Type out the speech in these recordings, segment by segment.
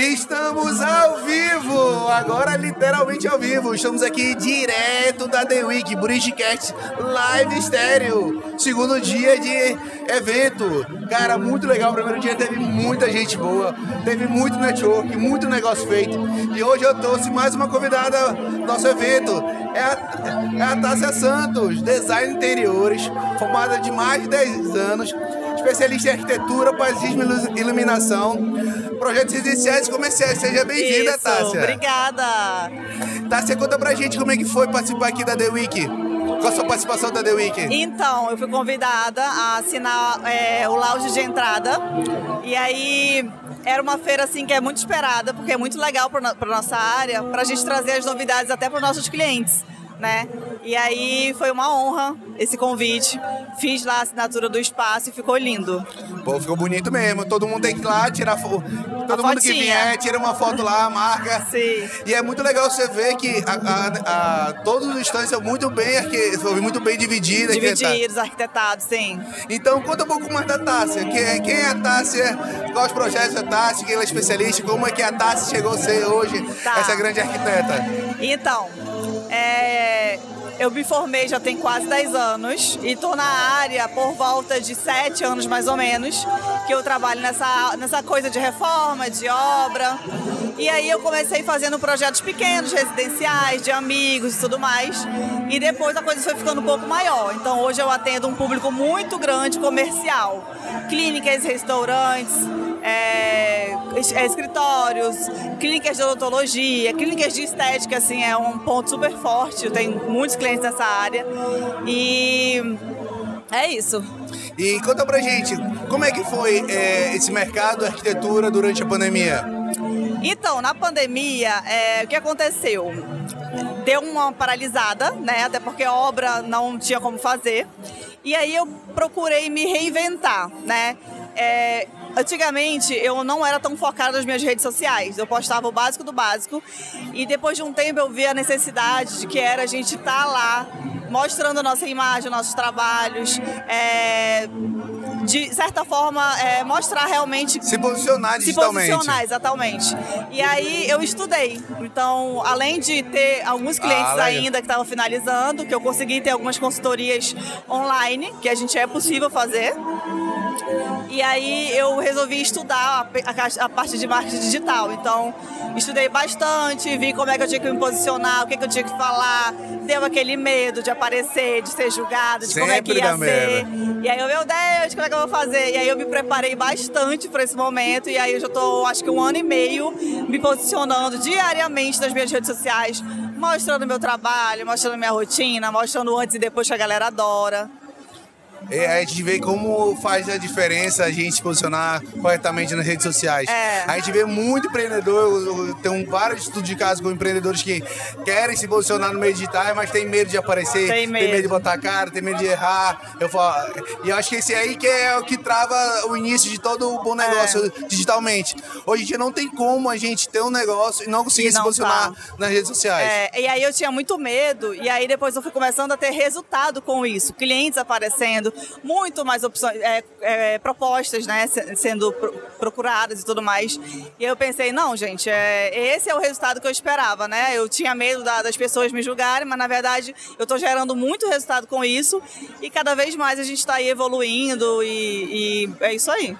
Estamos ao vivo, agora literalmente ao vivo. Estamos aqui direto da The Week Bridgecast Live Stereo. Segundo dia de evento. Cara, muito legal. Primeiro dia teve muita gente boa, teve muito network, muito negócio feito. E hoje eu trouxe mais uma convidada do nosso evento. É a, é a Tássia Santos, design interiores, formada de mais de 10 anos especialista em arquitetura, paisagismo e iluminação, projetos residenciais e comerciais. Seja bem-vinda, Tássia. Obrigada. Tássia, conta pra gente como é que foi participar aqui da The Week. Qual a sua participação da The Week? Então, eu fui convidada a assinar é, o lounge de entrada. E aí era uma feira assim que é muito esperada, porque é muito legal para nossa área, para a gente trazer as novidades até para os nossos clientes né? E aí foi uma honra esse convite. Fiz lá a assinatura do espaço e ficou lindo. Pô, ficou bonito mesmo. Todo mundo tem que ir lá tirar foto. Todo a mundo fotinha. que vier, tira uma foto lá, marca. Sim. E é muito legal você ver que a, a, a, todos os stands são muito bem, muito bem divididos. Divididos, arquitetados, sim. Então conta um pouco mais da Tássia. Quem, quem é a Tássia? Quais os projetos da Tássia? Quem ela é especialista? Como é que a Tássia chegou a ser hoje tá. essa grande arquiteta? Então, é, eu me formei já tem quase 10 anos e estou na área por volta de 7 anos mais ou menos, que eu trabalho nessa, nessa coisa de reforma, de obra. E aí eu comecei fazendo projetos pequenos, residenciais, de amigos e tudo mais. E depois a coisa foi ficando um pouco maior. Então hoje eu atendo um público muito grande comercial. Clínicas, restaurantes, é, é, escritórios, clínicas de odontologia, clínicas de estética, assim, é um ponto super forte. Eu tenho muitos clientes nessa área. E é isso. E conta pra gente, como é que foi é, esse mercado arquitetura durante a pandemia? Então, na pandemia, é, o que aconteceu? Deu uma paralisada, né? Até porque a obra não tinha como fazer. E aí eu procurei me reinventar, né? É, Antigamente eu não era tão focada nas minhas redes sociais. Eu postava o básico do básico. E depois de um tempo eu vi a necessidade de que era a gente estar tá lá mostrando a nossa imagem, nossos trabalhos. É, de certa forma, é, mostrar realmente. Se posicionar digitalmente. Se posicionar, exatamente. E aí eu estudei. Então, além de ter alguns clientes ah, ainda que estavam finalizando, que eu consegui ter algumas consultorias online, que a gente é possível fazer. E aí eu resolvi estudar a, a, parte de marketing digital. Então, estudei bastante, vi como é que eu tinha que me posicionar, o que, que eu tinha que falar. Deu aquele medo de aparecer, de ser julgado, de Sempre como é que ia ser. Medo. E aí eu, meu Deus, como é que eu vou fazer? E aí eu me preparei bastante para esse momento. E aí eu já tô, acho que um ano e meio, me posicionando diariamente nas minhas redes sociais, mostrando meu trabalho, mostrando minha rotina, mostrando antes e depois que a galera adora. É, a gente vê como faz a diferença a gente se posicionar corretamente nas redes sociais. É. A gente vê muito empreendedor, tem vários estudos de caso com empreendedores que querem se posicionar no meio digital, mas tem medo de aparecer, tem medo, tem medo de botar a cara, tem medo de errar. Eu falo, e eu acho que esse aí que é o que trava o início de todo o bom negócio é. digitalmente. Hoje em dia não tem como a gente ter um negócio e não conseguir e não se posicionar tá. nas redes sociais. É, e aí eu tinha muito medo, e aí depois eu fui começando a ter resultado com isso, clientes aparecendo, muito mais opções, é, é, propostas, né, sendo procuradas e tudo mais. E eu pensei, não, gente, é, esse é o resultado que eu esperava, né? Eu tinha medo da, das pessoas me julgarem, mas na verdade eu estou gerando muito resultado com isso e cada vez mais a gente está aí evoluindo e, e é isso aí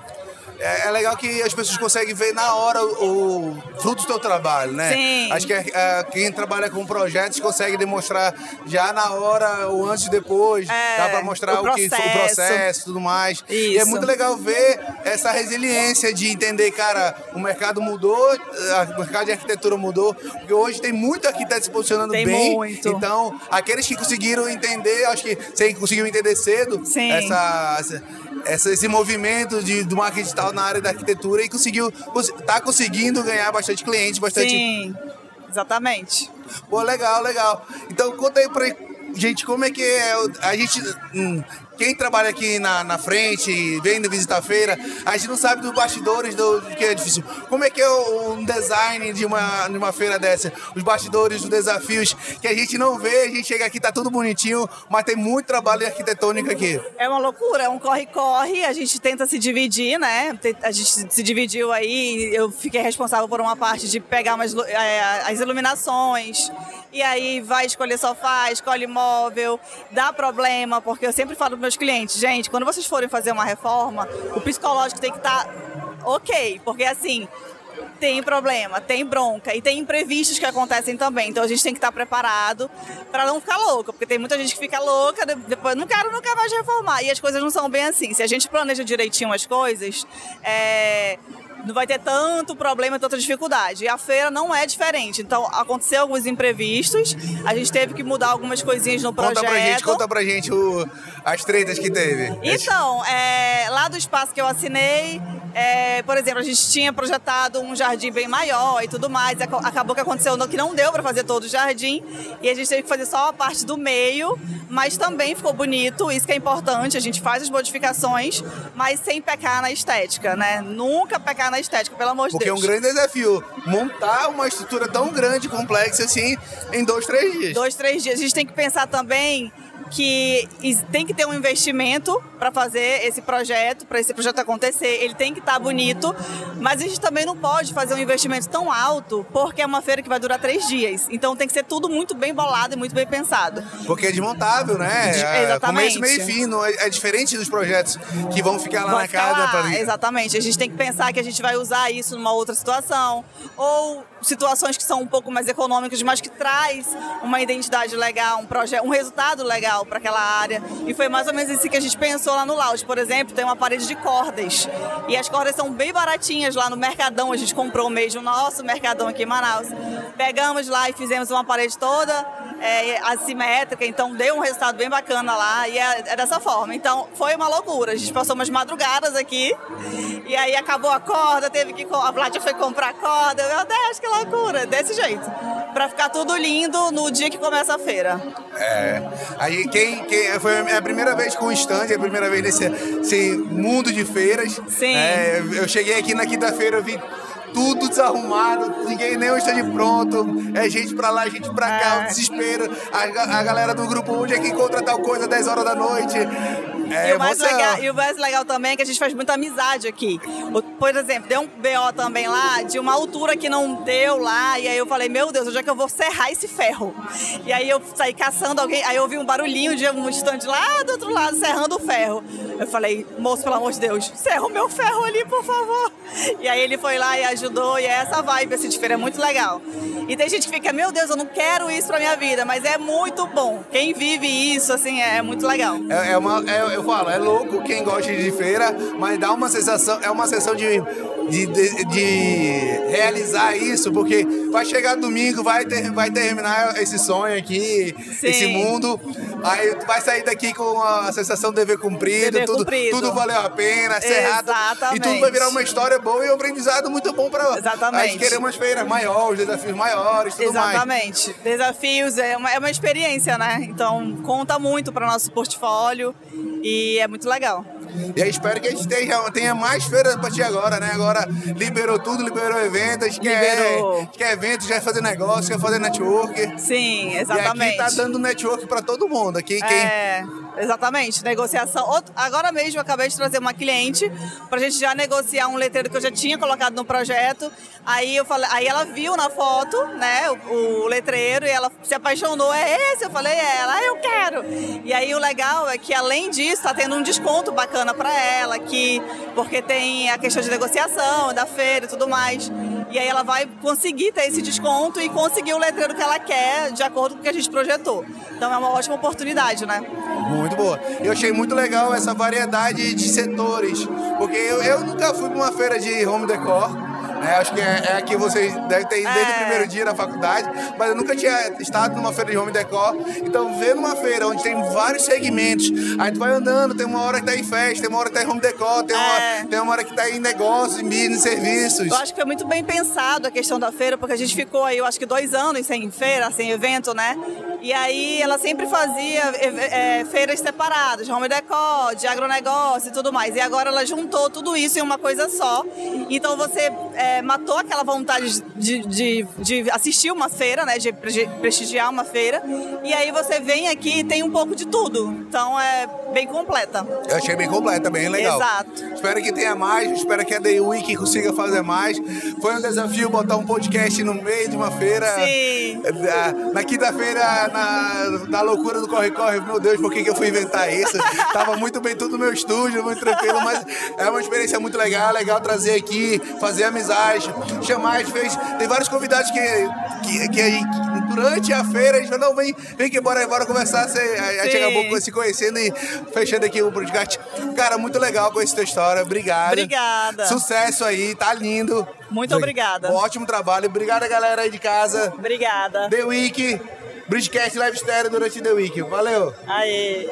é, é, legal que as pessoas conseguem ver na hora o, o fruto do teu trabalho, né? Sim. Acho que é, é, quem trabalha com projetos consegue demonstrar já na hora, o antes e depois. É, dá para mostrar o, o, que, o processo e tudo mais. Isso. E é muito legal ver essa resiliência de entender, cara, o mercado mudou, o mercado de arquitetura mudou, porque hoje tem muito arquiteto se posicionando tem bem. Muito. Então, aqueles que conseguiram entender, acho que você conseguiu entender cedo essa essa, esse movimento de, do marketing digital na área da arquitetura e conseguiu, tá conseguindo ganhar bastante clientes, bastante. Sim, exatamente. Pô, legal, legal. Então conta aí pra gente, como é que é? A gente. Quem trabalha aqui na, na frente, vem visitar a feira, a gente não sabe dos bastidores do, que é difícil. Como é que é o, um design de uma, de uma feira dessa? Os bastidores, os desafios que a gente não vê, a gente chega aqui, tá tudo bonitinho, mas tem muito trabalho arquitetônico aqui. É uma loucura, é um corre-corre, a gente tenta se dividir, né? A gente se dividiu aí, eu fiquei responsável por uma parte de pegar umas, é, as iluminações, e aí vai escolher sofá, escolhe móvel, dá problema, porque eu sempre falo para meus clientes, gente, quando vocês forem fazer uma reforma, o psicológico tem que estar tá ok, porque assim, tem problema, tem bronca e tem imprevistos que acontecem também. Então a gente tem que estar tá preparado para não ficar louco, porque tem muita gente que fica louca, depois não quero nunca mais reformar. E as coisas não são bem assim. Se a gente planeja direitinho as coisas, é, não vai ter tanto problema, tanta dificuldade. E a feira não é diferente. Então, aconteceu alguns imprevistos, a gente teve que mudar algumas coisinhas no projeto. Conta pra gente, conta pra gente o, as tretas que teve. Então, é, lá do espaço que eu assinei, é, por exemplo, a gente tinha projetado um jardim bem maior e tudo mais. Acabou que aconteceu que não deu para fazer todo o jardim e a gente teve que fazer só a parte do meio, mas também ficou bonito. Isso que é importante. A gente faz as modificações, mas sem pecar na estética, né? Nunca pecar na estética, pelo amor de Porque Deus. Porque é um grande desafio montar uma estrutura tão grande, complexa assim, em dois, três dias. Dois, três dias. A gente tem que pensar também que tem que ter um investimento para fazer esse projeto, para esse projeto acontecer. Ele tem que estar tá bonito, mas a gente também não pode fazer um investimento tão alto porque é uma feira que vai durar três dias. Então tem que ser tudo muito bem bolado e muito bem pensado. Porque é desmontável, né? É, exatamente. Começo, meio e fim. Não é, é, diferente dos projetos que vão ficar lá vai na casa. Pra... Exatamente. A gente tem que pensar que a gente vai usar isso numa outra situação. Ou situações que são um pouco mais econômicas, mas que traz uma identidade legal, um projeto, um resultado legal para aquela área. E foi mais ou menos isso que a gente pensou lá no Lounge. Por exemplo, tem uma parede de cordas. E as cordas são bem baratinhas lá no Mercadão. A gente comprou mesmo nosso Mercadão aqui em Manaus. Pegamos lá e fizemos uma parede toda é, assimétrica, então deu um resultado bem bacana lá e é, é, dessa forma. Então foi uma loucura. A gente passou umas madrugadas aqui e aí acabou a corda, teve que. A Vládia foi comprar corda. Meu Deus, que loucura! Desse jeito. Pra ficar tudo lindo no dia que começa a feira. É. Aí quem, quem foi a primeira vez com o stand, é a primeira vez nesse, mundo de feiras. Sim. É, eu cheguei aqui na quinta-feira, eu vi tudo desarrumado, ninguém nem está de pronto, é gente pra lá, gente pra cá, é. desespero. A, a galera do grupo onde é que encontra tal coisa 10 horas da noite. É e, o mais legal, e o mais legal também é que a gente faz muita amizade aqui. Por exemplo, deu um BO também lá, de uma altura que não deu lá, e aí eu falei, meu Deus, onde é que eu vou serrar esse ferro? E aí eu saí caçando alguém, aí eu ouvi um barulhinho de um estande lá do outro lado, serrando o ferro. Eu falei, moço, pelo amor de Deus, serra o meu ferro ali, por favor. E aí ele foi lá e ajudou, e é essa vibe assim, de feira, é muito legal. E tem gente que fica, meu Deus, eu não quero isso pra minha vida, mas é muito bom. Quem vive isso, assim, é muito legal. É, é uma, é, eu falo, é louco quem gosta de feira, mas dá uma sensação, é uma sensação de, de, de, de realizar isso, porque vai chegar domingo, vai, ter, vai terminar esse sonho aqui, Sim. esse mundo, aí vai sair daqui com a sensação de dever cumprido, dever tudo, cumprido. tudo valeu a pena, cerrado, e tudo vai virar uma história boa e um aprendizado muito bom para Exatamente. a gente querer umas feiras maiores, desafios maiores, tudo Exatamente. mais. Desafios é uma, é uma experiência, né? Então conta muito para nosso portfólio e é muito legal. E aí espero que a gente tenha, tenha mais feiras a partir de agora, né? Agora liberou tudo, liberou eventos, a liberou. quer, quer eventos, quer fazer negócio, quer fazer network. Sim, exatamente. E aqui tá dando network para todo mundo. Aqui, quem... É, exatamente. Negociação. Agora mesmo eu acabei de trazer uma cliente pra gente já negociar um letreiro que eu já tinha colocado no projeto. Aí eu falei, aí ela viu na foto, né, o, o letreiro e ela se apaixonou. É esse? Eu falei, é ela, ah, eu quero. E aí o legal é que além disso, tá tendo um desconto bacana para ela, que porque tem a questão de negociação da feira e tudo mais. E aí ela vai conseguir ter esse desconto e conseguir o letreiro que ela quer, de acordo com o que a gente projetou. Então é uma ótima oportunidade, né? Muito boa. Eu achei muito legal essa variedade de setores, porque eu, eu nunca fui para uma feira de home decor. É, acho que é, é aqui vocês devem ter ido desde é. o primeiro dia na faculdade, mas eu nunca tinha estado numa feira de home decor. Então, ver numa feira onde tem vários segmentos, aí tu vai andando, tem uma hora que tá em festa, tem uma hora que tá em home decor, tem, uma, é. tem uma hora que tá em negócios, em business, serviços. Eu acho que foi muito bem pensado a questão da feira, porque a gente ficou aí, eu acho que dois anos sem feira, sem evento, né? E aí ela sempre fazia é, é, feiras separadas, home decor, de agronegócio e tudo mais. E agora ela juntou tudo isso em uma coisa só. Então você é, matou aquela vontade de, de, de, assistir uma feira, né? De prestigiar uma feira. E aí você vem aqui e tem um pouco de tudo. Então é bem completa. Eu achei bem completa, bem legal. Exato. Espero que tenha mais, espero que a Day Week consiga fazer mais. Foi um desafio botar um podcast no meio de uma feira. Sim. Na, na quinta-feira, na, na loucura do corre-corre, meu Deus, por que, que eu fui inventar isso? Tava muito bem tudo no meu estúdio, muito tranquilo, mas é uma experiência muito legal, legal trazer aqui, fazer amizade, chamar, fez. Tem vários convidados que, que, que, durante a feira a gente falou, não, vem, vem que bora, bora conversar. Você, a gente acabou se conhecendo e fechando aqui o podcast. Cara, muito legal conhecer a tua história. Obrigado. Obrigada. Sucesso aí, tá lindo. Muito obrigada. ótimo trabalho. Obrigada, galera aí de casa. Obrigada. The Week. Bridgecast Live Stereo durante The Week. Valeu. Aê.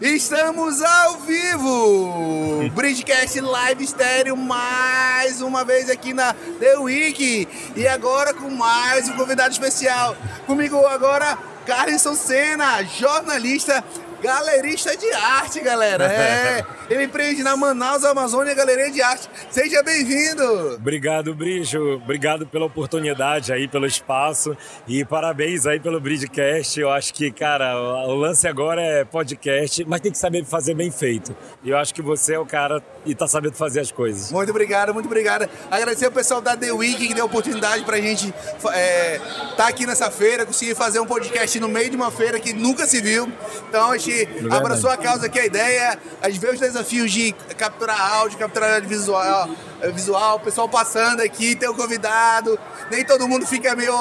Estamos ao vivo! Bridgecast Live Estéreo mais uma vez aqui na The Week e agora com mais um convidado especial. Comigo agora, Carlson Senna, jornalista galerista de arte, galera. É, ele empreende na Manaus Amazônia Galeria de Arte. Seja bem-vindo. Obrigado, Brijo. Obrigado pela oportunidade aí, pelo espaço e parabéns aí pelo Bridgecast. Eu acho que, cara, o lance agora é podcast, mas tem que saber fazer bem feito. E eu acho que você é o cara e tá sabendo fazer as coisas. Muito obrigado, muito obrigado. Agradecer ao pessoal da The Week que deu a oportunidade pra gente é, tá aqui nessa feira, conseguir fazer um podcast no meio de uma feira que nunca se viu. Então a gente abraçou a causa aqui, a ideia, a gente vê os desafios de capturar áudio, capturar visual, visual, o pessoal passando aqui, tem um convidado, nem todo mundo fica meio,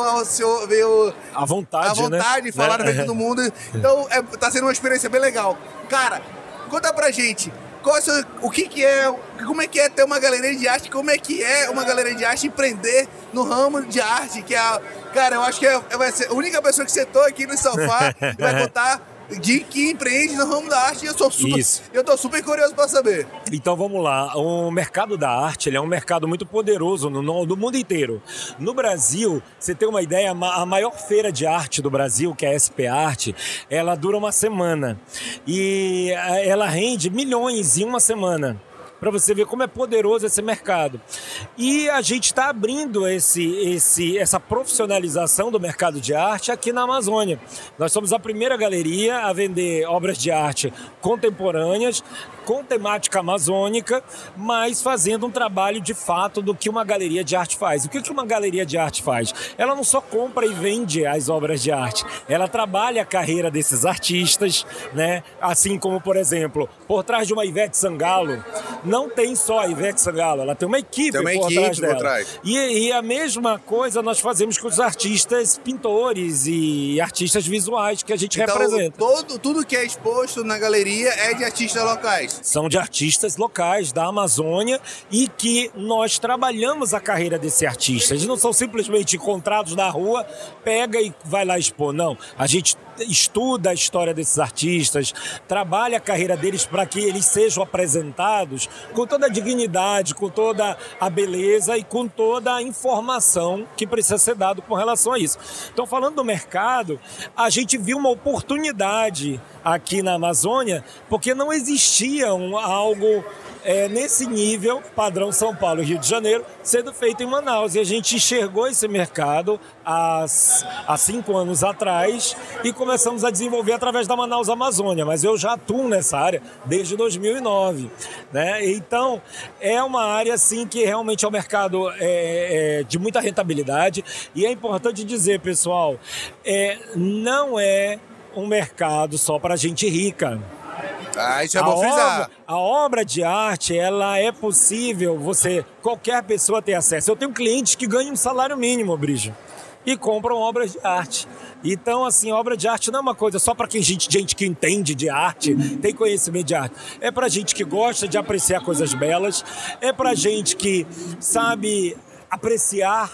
meio à vontade, à vontade né? falar né? todo mundo. Então é, tá sendo uma experiência bem legal. Cara, conta pra gente, qual é o que, que é, como é que é ter uma galeria de arte, como é que é uma galeria de arte empreender no ramo de arte, que é, cara, eu acho que é, vai ser a única pessoa que sentou aqui no sofá e vai contar de que empreende no ramo da arte e eu sou super, Isso. eu tô super curioso para saber. Então vamos lá, o mercado da arte ele é um mercado muito poderoso no, no, mundo inteiro. No Brasil, você tem uma ideia, a maior feira de arte do Brasil, que é a SP Arte, ela dura uma semana e eh, ela rende milhões em uma semana para você ver como é poderoso esse mercado. E a gente está abrindo esse, esse, essa profissionalização do mercado de arte aqui na Amazônia. Nós somos a primeira galeria a vender obras de arte contemporâneas com temática amazônica, mas fazendo um trabalho de fato do que uma galeria de arte faz. O que uma galeria de arte faz? Ela não só compra e vende as obras de arte, ela trabalha a carreira desses artistas, né? Assim como, por exemplo, por trás de uma Ivete Sangalo, não tem só a Ivete Sangalo, ela tem uma equipe, tem uma por, equipe trás por trás E, e, a mesma coisa nós fazemos com os artistas pintores e artistas visuais que a gente então, representa. Todo, tudo que é exposto na galeria é de artistas locais? São de artistas locais da Amazônia e que nós trabalhamos a carreira desse artista. Eles não são simplesmente encontrados na rua, pega e vai lá expor. Não, a gente estuda a história desses artistas, trabalha a carreira deles para que eles sejam apresentados com toda a dignidade, com toda a beleza e com toda a informação que precisa ser dado com relação a isso. Então, falando do mercado, a gente viu uma oportunidade aqui na Amazônia, porque não existia um, algo é, nesse nível, padrão São Paulo e Rio de Janeiro, sendo feito em Manaus. E a gente enxergou esse mercado há, há cinco anos atrás e começamos a desenvolver através da Manaus Amazônia. Mas eu já atuo nessa área desde 2009. Né? Então, é uma área assim, que realmente é um mercado é, é, de muita rentabilidade. E é importante dizer, pessoal, é, não é um mercado só para gente rica. Ah, isso é bom frisar. a obra de arte, ela é possível você, qualquer pessoa ter acesso. Eu tenho clientes que ganham um salário mínimo, Brijo, e compram obras de arte. Então, assim, obra de arte não é uma coisa só para quem gente, gente que entende de arte, tem conhecimento de arte. É para gente que gosta de apreciar coisas belas, é para gente que sabe apreciar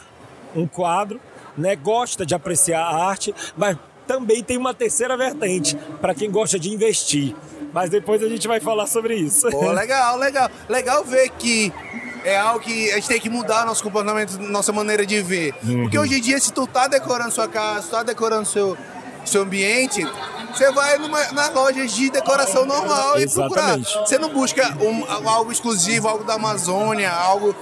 um quadro, né? Gosta de apreciar a arte, mas também tem uma terceira vertente para quem gosta de investir. Mas depois a gente vai falar sobre isso. Pô, legal, legal. Legal ver que é algo que a gente tem que mudar nosso comportamento, nossa maneira de ver. Uhum. Porque hoje em dia, se tu tá decorando sua casa, tu tá decorando seu, seu ambiente, você vai numa, nas lojas de decoração normal e procurar. Exatamente. Você não busca um- algo exclusivo, algo da Amazônia, algo.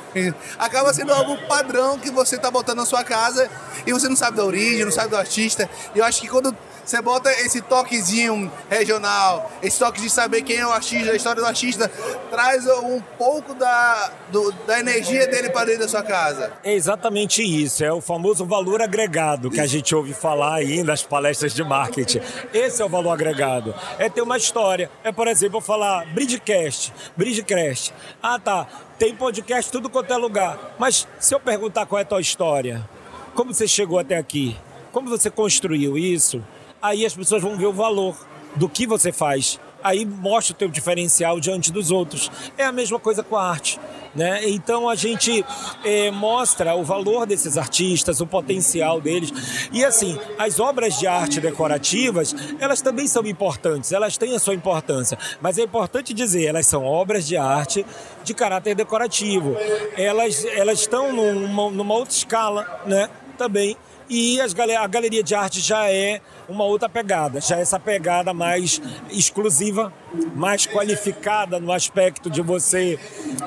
Acaba sendo algo padrão que você tá botando na sua casa e você não sabe da origem, não sabe do artista. E eu acho que quando você bota esse toquezinho regional, esse toque de saber quem é o artista, a história do artista, traz um pouco da, do- da energia dele para dentro da sua casa. É exatamente isso, é o famoso valor agregado que a gente ouve falar aí nas palestras de marketing. Esse é o valor agregado. É ter uma história. É, por exemplo, eu falar Bridgecast, Bridgecast. Ah, tá, tem podcast tudo quanto é lugar. Mas se eu perguntar qual é a tua história, como você chegou até aqui, como você construiu isso, aí as pessoas vão ver o valor do que você faz. Aí mostra o teu diferencial diante dos outros. É a mesma coisa com a arte. Né? Então a gente eh, mostra o valor desses artistas, o potencial deles. E assim, as obras de arte decorativas, elas também são importantes, elas têm a sua importância. Mas é importante dizer, elas são obras de arte de caráter decorativo. Elas, elas estão numa, numa outra escala, né? Também. E as a galeria de arte já é uma outra pegada, já é essa pegada mais exclusiva, mais qualificada no aspecto de você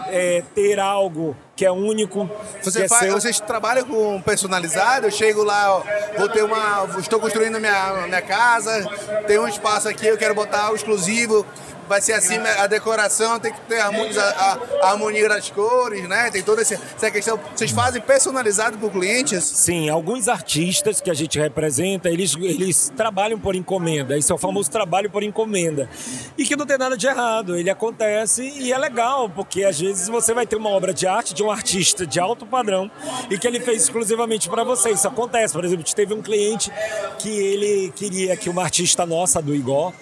é, ter algo que é único. Você é faz, seu. vocês trabalham com personalizado? Eu chego lá, ó, vou ter uma. Estou construindo minha, minha casa, tem um espaço aqui, eu quero botar o exclusivo. Vai ser assim a decoração, tem que ter a harmonia, a- a harmonia das cores, né? Tem toda esse- essa questão. Vocês fazem personalizado para o cliente? Sim, alguns artistas que a gente representa, eles, eles trabalham por encomenda. Esse é o famoso trabalho por encomenda. E que não tem nada de errado. Ele acontece e é legal, porque às vezes você vai ter uma obra de arte de um artista de alto padrão e que ele fez exclusivamente para você. Isso acontece. Por exemplo, teve um cliente que ele queria que uma artista nossa do Igor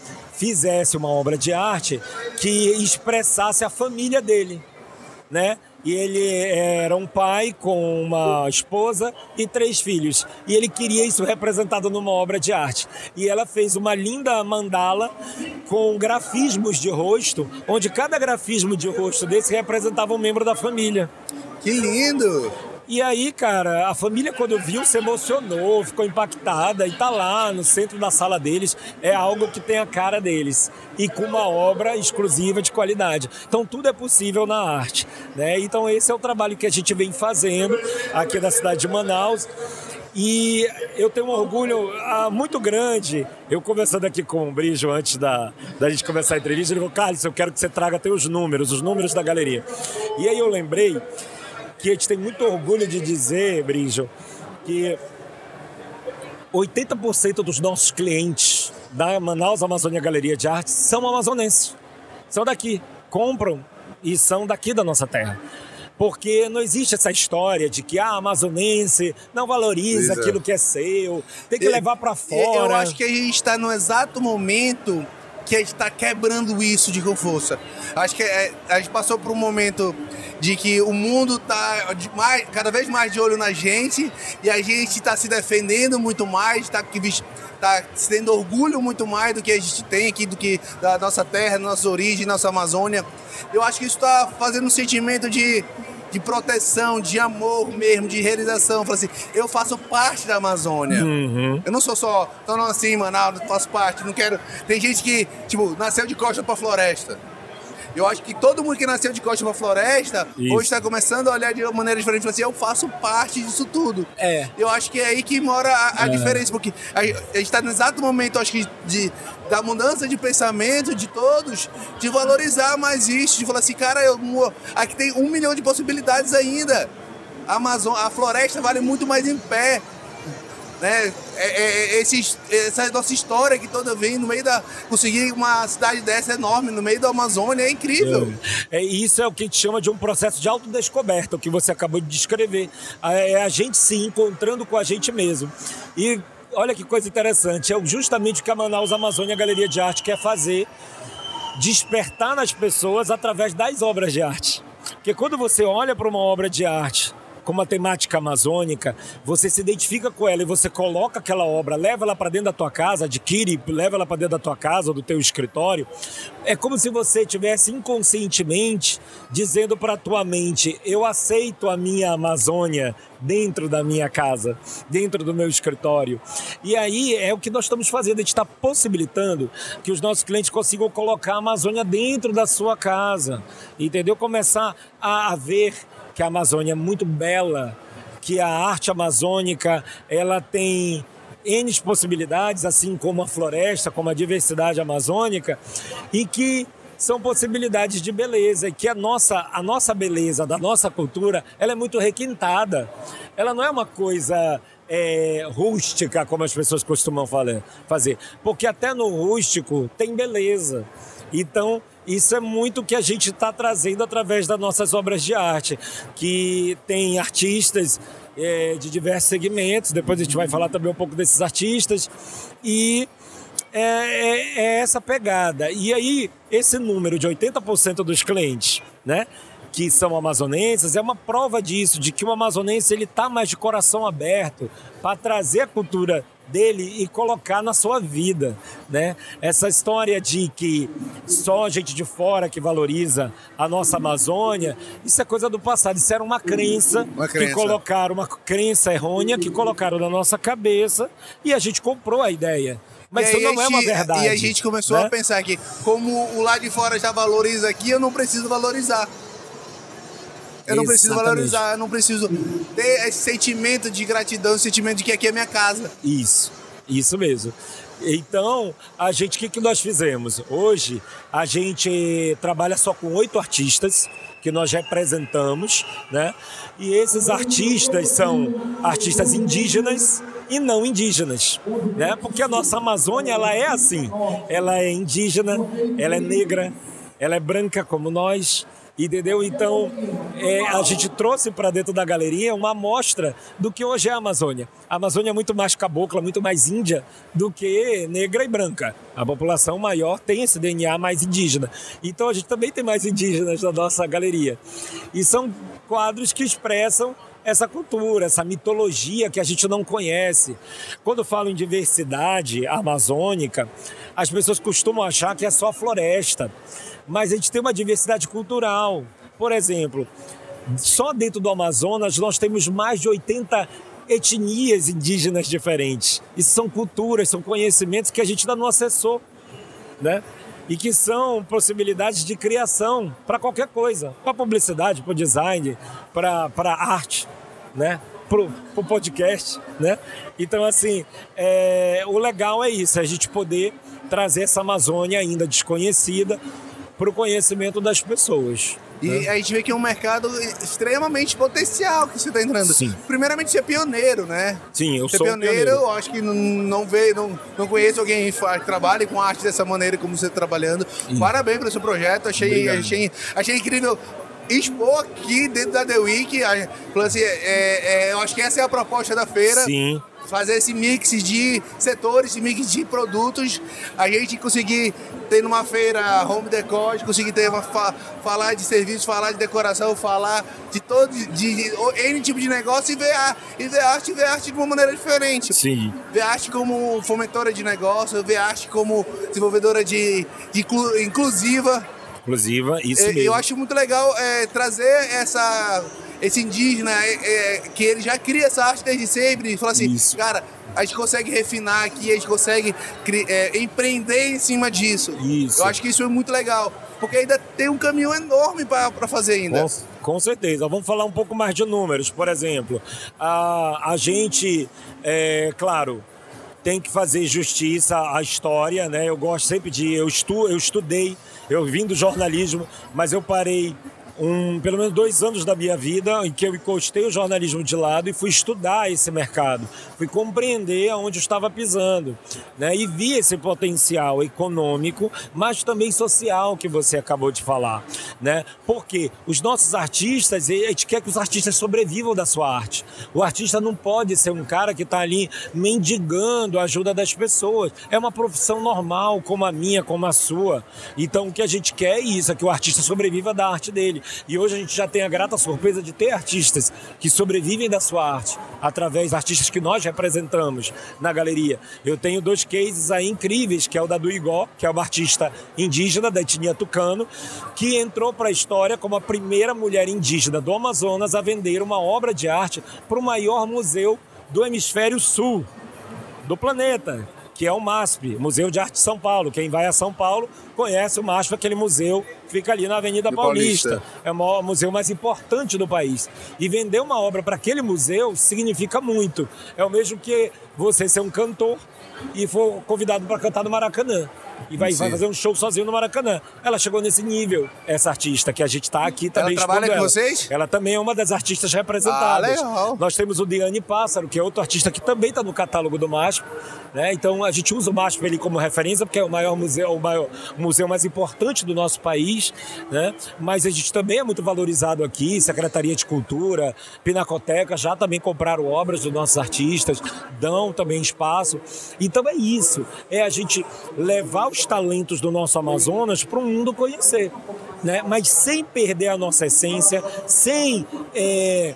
fizesse uma obra de arte que expressasse a família dele né? E ele era um pai com uma esposa e três filhos. E ele queria isso representado numa obra de arte. E ela fez uma linda mandala com grafismos de rosto, onde cada grafismo de rosto desse representava um membro da família. Que lindo! E aí, cara, a família quando viu se emocionou, ficou impactada e tá lá no centro da sala deles. É algo que tem a cara deles e com uma obra exclusiva de qualidade. Então tudo é possível na arte, né? Então esse é o trabalho que a gente vem fazendo aqui da cidade de Manaus. E eu tenho um orgulho ah, muito grande. Eu conversando aqui com o Brijo antes da, da gente começar a entrevista, ele falou: Carlos, eu quero que você traga até os números, os números da galeria. E aí eu lembrei que a gente tem muito orgulho de dizer, Brijo, que 80% dos nossos clientes da Manaus Amazônia Galeria de Arte são amazonenses. São daqui, compram e são daqui da nossa terra. Porque não existe essa história de que a amazonense não valoriza é. aquilo que é seu, tem que levar para fora. Eu acho que a gente está no exato momento que a gente está quebrando isso de com força. Acho que é, a gente passou por um momento de que o mundo está cada vez mais de olho na gente e a gente está se defendendo muito mais, está tá tendo orgulho muito mais do que a gente tem aqui, do que da nossa terra, nossa origem, nossa Amazônia. Eu acho que isso está fazendo um sentimento de de proteção, de amor mesmo, de realização. Fala assim, eu faço parte da Amazônia. Eu não sou só, tô não assim, Manaus, faço parte, não quero. Tem gente que, tipo, nasceu de costa pra floresta. Eu acho que todo mundo que nasceu de costa pra floresta, Isso. hoje está começando a olhar de uma maneira diferente e fala assim, eu faço parte disso tudo. É. Eu acho que é aí que mora a, a diferença, porque a, a gente está no exato momento, acho que, de, da mudança de pensamento de todos, de valorizar mais isso, de falar assim, cara, eu, aqui tem um milhão de possibilidades ainda. A, Amazon, a floresta vale muito mais em pé. Né? É, é, é, esses- essa nossa história que toda vem no meio da. Conseguir uma cidade dessa enorme no meio da Amazônia é incrível. É, isso é o que a gente chama de um processo de autodescoberta, o que você acabou de descrever. É a gente se encontrando com a gente mesmo. E olha que coisa interessante, é justamente o que a Manaus Amazônia Galeria de Arte quer fazer, despertar nas pessoas através das obras de arte. Porque quando você olha para uma obra de arte com uma temática amazônica, você se identifica com ela e você coloca aquela obra, leva ela para dentro da tua casa, adquire, leva ela para dentro da tua casa ou do teu escritório, é como se você tivesse inconscientemente dizendo para tua mente: eu aceito a minha Amazônia dentro da minha casa, dentro do meu escritório. E aí é o que nós estamos fazendo, a gente está possibilitando que os nossos clientes consigam colocar a Amazônia dentro da sua casa, entendeu? Começar a ver que a Amazônia é muito bela, que a arte amazônica ela tem N possibilidades, assim como a floresta, como a diversidade amazônica, e que são possibilidades de beleza e que a nossa, a nossa beleza da nossa cultura ela é muito requintada. Ela não é uma coisa é, rústica, como as pessoas costumam fazer, porque até no rústico tem beleza. Então, isso é muito que a gente está trazendo através das nossas obras de arte, que tem artistas é, de diversos segmentos, depois a gente vai falar também um pouco desses artistas, e é, é, é essa pegada. E aí, esse número de 80% dos clientes, né? que são amazonenses, é uma prova disso, de que o amazonense ele está mais de coração aberto para trazer a cultura dele e colocar na sua vida, né? Essa história de que só gente de fora que valoriza a nossa Amazônia, isso é coisa do passado, isso era uma crença, uma crença. que colocaram, uma crença errônea que colocaram na nossa cabeça e a gente comprou a ideia. Mas isso não é uma verdade. E a gente começou né? a pensar que, como o lado de fora já valoriza aqui, eu não preciso valorizar. Eu não preciso valorizar, eu não preciso ter esse sentimento de gratidão, esse sentimento de que aqui é minha casa. Isso, isso mesmo. Então, a gente, o que, que nós fizemos? Hoje, a gente trabalha só com oito artistas que nós representamos, né? E esses artistas são artistas indígenas e não indígenas, né? Porque a nossa Amazônia ela é assim, ela é indígena, ela é negra, ela é branca como nós, entendeu? Então é, a gente trouxe para dentro da galeria uma amostra do que hoje é a Amazônia. A Amazônia é muito mais cabocla, muito mais índia do que negra e branca. A população maior tem esse DNA mais indígena. Então a gente também tem mais indígenas na nossa galeria. E são quadros que expressam essa cultura, essa mitologia que a gente não conhece. Quando falo em diversidade amazônica, as pessoas costumam achar que é só floresta, mas a gente tem uma diversidade cultural. Por exemplo, só dentro do Amazonas nós temos mais de 80 etnias indígenas diferentes. Isso são culturas, são conhecimentos que a gente ainda não acessou, né? E que são possibilidades de criação para qualquer coisa, para publicidade, para design, para arte, né? Para o podcast, né? Então, assim, é, o legal é isso, é a gente poder trazer essa Amazônia ainda desconhecida para o conhecimento das pessoas. E né? a gente vê que é um mercado extremamente potencial que você está entrando. Sim. Primeiramente, ser pioneiro, né? Sim, eu ser sou pioneiro. pioneiro. Eu acho que não, não vê, não, não conheço alguém que trabalhe com arte dessa maneira como você está trabalhando. Sim. Parabéns pelo seu projeto. Achei, achei, achei incrível expor aqui dentro da The Week. Assim, é, é, eu acho que essa é a proposta da feira. Sim fazer esse mix de setores, esse mix de produtos, a gente conseguir ter numa feira home decor, conseguir ter uma, fa, falar de serviços, falar de decoração, falar de todo de, de, N tipo de negócio e ver, a, e ver arte, ver arte de uma maneira diferente. Sim. Ver arte como fomentora de negócio, ver arte como desenvolvedora de, de inclusiva. Inclusiva, isso é, mesmo. Eu acho muito legal é, trazer essa esse indígena é, é, que ele já cria essa arte desde sempre e fala assim, Isso. cara, a gente consegue refinar aqui, a gente consegue é, empreender em cima disso. Isso. Eu acho que isso é muito legal, porque ainda tem um caminho enorme para fazer ainda. Com, com, certeza. Vamos falar um pouco mais de números. Por exemplo, a, a gente, é, claro, tem que fazer justiça à história, né? Eu gosto sempre de eu estu, eu estudei, eu vim do jornalismo, mas eu parei um, pelo menos dois anos da minha vida em que eu encostei o jornalismo de lado e fui estudar esse mercado, fui compreender aonde eu estava pisando, né? E vi esse potencial econômico, mas também social que você acabou de falar, né? Porque os nossos artistas, a gente quer que os artistas sobrevivam da sua arte. O artista não pode ser um cara que está ali mendigando a ajuda das pessoas. É uma profissão normal, como a minha, como a sua. Então o que a gente quer é isso, é que o artista sobreviva da arte dele. E hoje a gente já tem a grata surpresa de ter artistas que sobrevivem da sua arte, através dos artistas que nós representamos na galeria. Eu tenho dois cases aí incríveis, que é o da Duigó, que é uma artista indígena da etnia tucano, que entrou para a história como a primeira mulher indígena do Amazonas a vender uma obra de arte para o maior museu do hemisfério sul do planeta, que é o MASP, Museu de Arte de São Paulo. Quem vai a São Paulo conhece o MASP, aquele museu que fica ali na Avenida Paulista. Paulista. É o museu mais importante do país. E vender uma obra para aquele museu significa muito. É o mesmo que você ser um cantor e for convidado para cantar no Maracanã e vai, vai, fazer um show sozinho no Maracanã. Ela chegou nesse nível, essa artista, que a gente está aqui também Ela trabalha com ela. vocês? Ela também é uma das artistas representadas. Ah, legal. Nós temos o Diane Pássaro, que é outro artista que também está no catálogo do MASP. Né? Então a gente usa o MASP ali como referência, porque é o maior museu, o maior o museu mais importante do nosso país. Né? Mas a gente também é muito valorizado aqui, Secretaria de Cultura, Pinacoteca já também compraram obras dos nossos artistas, dão também espaço. Então é isso, é a gente levar os talentos do nosso Amazonas para o mundo conhecer, né? mas sem perder a nossa essência, sem é,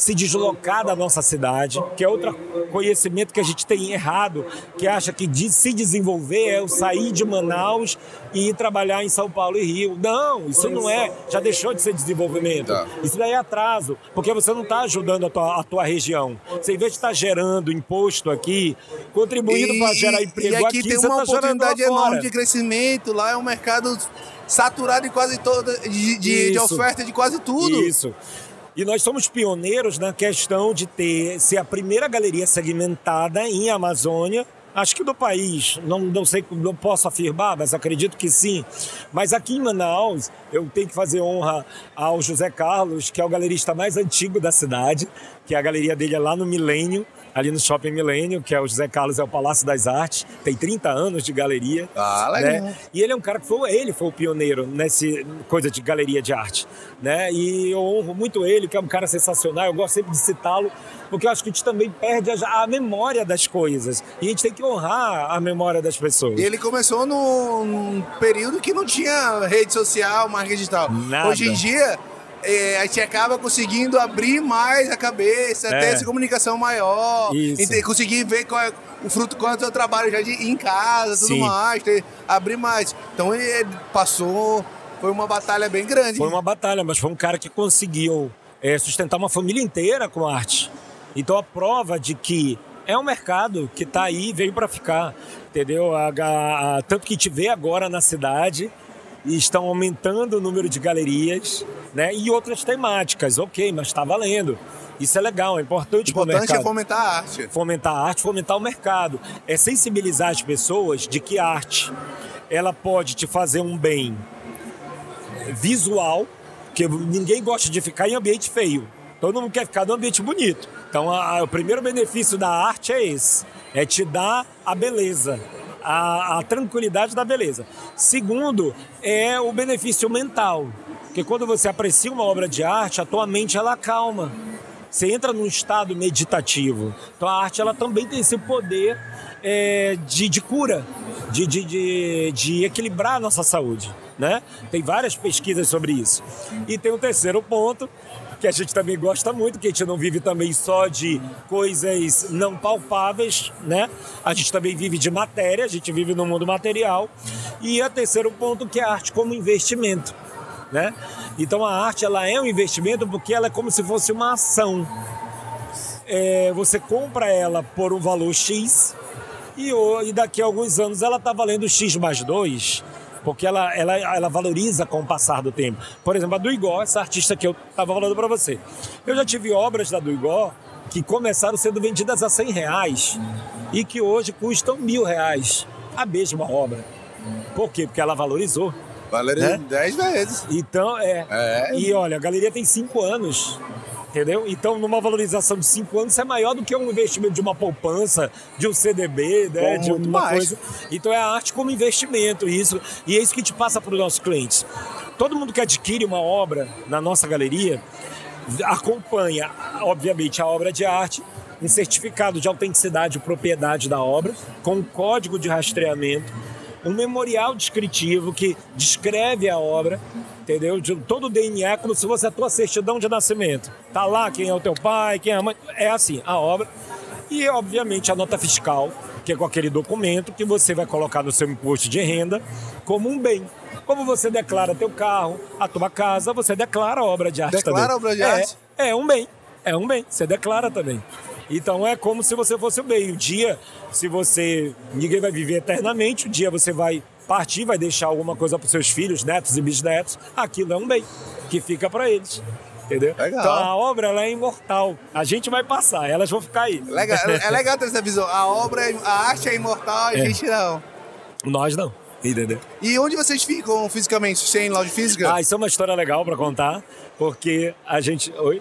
se deslocar da nossa cidade, que é outro conhecimento que a gente tem errado, que acha que de se desenvolver é o sair de Manaus e ir trabalhar em São Paulo e Rio. Não, isso não é, já deixou de ser desenvolvimento. Tá. Isso daí é atraso, porque você não está ajudando a tua, a tua região. Você, em vez de estar tá gerando imposto aqui, contribuindo para gerar emprego e aqui, aqui tem uma tá oportunidade enorme de crescimento, lá é um mercado saturado em quase toda de, de, de oferta de quase tudo. Isso. E nós somos pioneiros na questão de ter ser a primeira galeria segmentada em Amazônia. Acho que do país, não, não sei, não posso afirmar, mas acredito que sim. Mas aqui em Manaus, eu tenho que fazer honra ao José Carlos, que é o galerista mais antigo da cidade, que a galeria dele é lá no Milênio ali no Shopping Milênio, que é o José Carlos, é o Palácio das Artes, tem 30 anos de galeria. Ah, legal. Né? E ele é um cara que foi, ele foi o pioneiro nesse coisa de galeria de arte, né? E eu honro muito ele, que é um cara sensacional, eu gosto sempre de citá-lo, porque eu acho que a gente também perde a, a, memória das coisas. E a gente tem que honrar a memória das pessoas. E ele começou num período que não tinha rede social, marketing digital. Nada. Hoje em dia, é, a gente acaba conseguindo abrir mais a cabeça, é. ter essa comunicação maior, conseguir ver qual é o fruto, qual é o seu trabalho já de, em casa, tudo Sim. mais, ter, abrir mais. Então ele passou, foi uma batalha bem grande. Foi uma batalha, mas foi um cara que conseguiu é, sustentar uma família inteira com arte. Então a prova de que é um mercado que está aí, veio para ficar, entendeu? A, a, a, tanto que te vê agora na cidade e estão aumentando o número de galerias, né? E outras temáticas, ok, mas está valendo. Isso é legal, é importante para o mercado. importante é fomentar a arte. Fomentar a arte, fomentar o mercado. É sensibilizar as pessoas de que a arte ela pode te fazer um bem visual, que ninguém gosta de ficar em ambiente feio. Todo mundo quer ficar no ambiente bonito. Então, a, a, o primeiro benefício da arte é esse: é te dar a beleza a, a tranquilidade da beleza. Segundo, é o benefício mental. Porque quando você aprecia uma obra de arte, a tua mente ela calma. Você entra num estado meditativo. Então a arte ela também tem esse poder é, de, de cura, de, de, de, de equilibrar a nossa saúde. Né? Tem várias pesquisas sobre isso. E tem um terceiro ponto, que a gente também gosta muito, que a gente não vive também só de coisas não palpáveis, né? A gente também vive de matéria, a gente vive no mundo material. E o terceiro ponto que é a arte como investimento, né? Então a arte ela é um investimento porque ela é como se fosse uma ação. É, você compra ela por um valor X e, e daqui a alguns anos ela está valendo X mais 2 porque ela, ela, ela valoriza com o passar do tempo. Por exemplo, a do Igor, essa artista que eu estava falando para você. Eu já tive obras da do Igor que começaram sendo vendidas a 100 reais e que hoje custam mil reais a mesma obra. Por quê? Porque ela valorizou. Valorizou né? 10 vezes. Então, é. é. E olha, a galeria tem 5 anos entendeu? Então, numa valorização de cinco anos, isso é maior do que um investimento de uma poupança, de um CDB, né? de uma mais. coisa. Então, é a arte como investimento, isso, e é isso que te passa para os nossos clientes. Todo mundo que adquire uma obra na nossa galeria acompanha, obviamente, a obra de arte, um certificado de autenticidade e propriedade da obra, com um código de rastreamento um memorial descritivo que descreve a obra, entendeu? De todo o DNA, como se fosse a tua certidão de nascimento. Tá lá quem é o teu pai, quem é a mãe. É assim, a obra. E, obviamente, a nota fiscal, que é com aquele documento que você vai colocar no seu imposto de renda como um bem. Como você declara teu carro, a tua casa, você declara a obra de arte Declara também. a obra de é, arte? É um bem. É um bem. Você declara também. Então é como se você fosse o bem. O dia, se você. Ninguém vai viver eternamente, o dia você vai partir, vai deixar alguma coisa para seus filhos, netos e bisnetos. Aquilo é um bem que fica para eles. Entendeu? Legal. Então a obra ela é imortal. A gente vai passar, elas vão ficar aí. Legal, é legal ter essa visão. A obra, é- a arte é imortal, a É. gente não. Nós não. Entendeu? E onde vocês ficam fisicamente? Vocês têm loja física? Ah, isso é uma história legal para contar, porque a gente. Oi?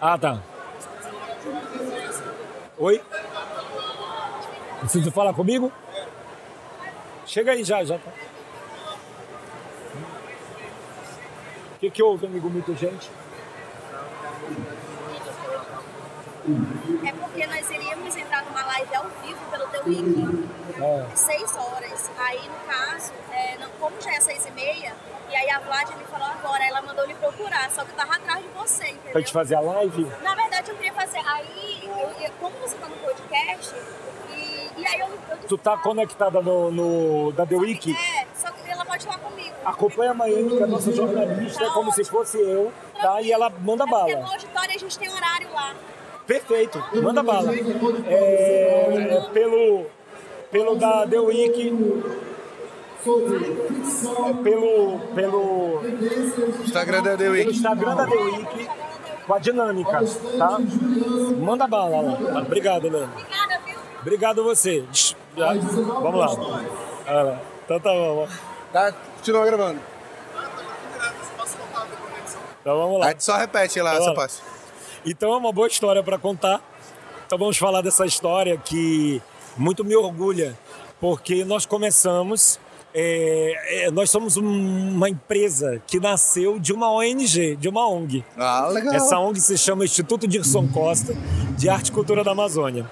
Ah, tá. Oi? Precisa falar comigo? Chega aí já, já tá. O que, que houve, amigo? Muita gente? É porque nós iríamos entrar numa live ao vivo pelo teu link. É. Seis horas. Aí, no caso, é, não- como já é seis e meia, e aí a Vlad me falou agora, ela mandou me procurar, só que eu tava atrás de você, entendeu? Pra gente fazer a live? Na verdade, eu queria fazer. Aí, eu, eu- como você tá no podcast, e, e aí eu. eu Tu tá conectada no, no da The Week? É, só que ela pode falar comigo. Acompanha a Maiane, que é a nossa jornalista, Tá como se ótimo. fosse eu, tá? E ela manda É bala. no auditório a gente tem horário lá. Perfeito, manda bala. É, é pelo, pelo da The Week, é pelo, pelo, Instagram da The pelo Week. Instagram da The Week, com a dinâmica, tá? Manda bala lá. Obrigado, Leandro. Obrigada, viu? Obrigado a você. Vamos lá. Ah, Então tá bom. Tá, continua gravando. Então vamos lá. A gente só repete lá Tá essa parte. Então é uma boa história para contar. Então vamos falar dessa história que muito me orgulha, porque nós começamos. é, é, nós somos um- uma empresa que nasceu de uma ONG, de uma ONG. Ah, legal. Essa ONG se chama Instituto Dirson Costa de Arte e Cultura da Amazônia.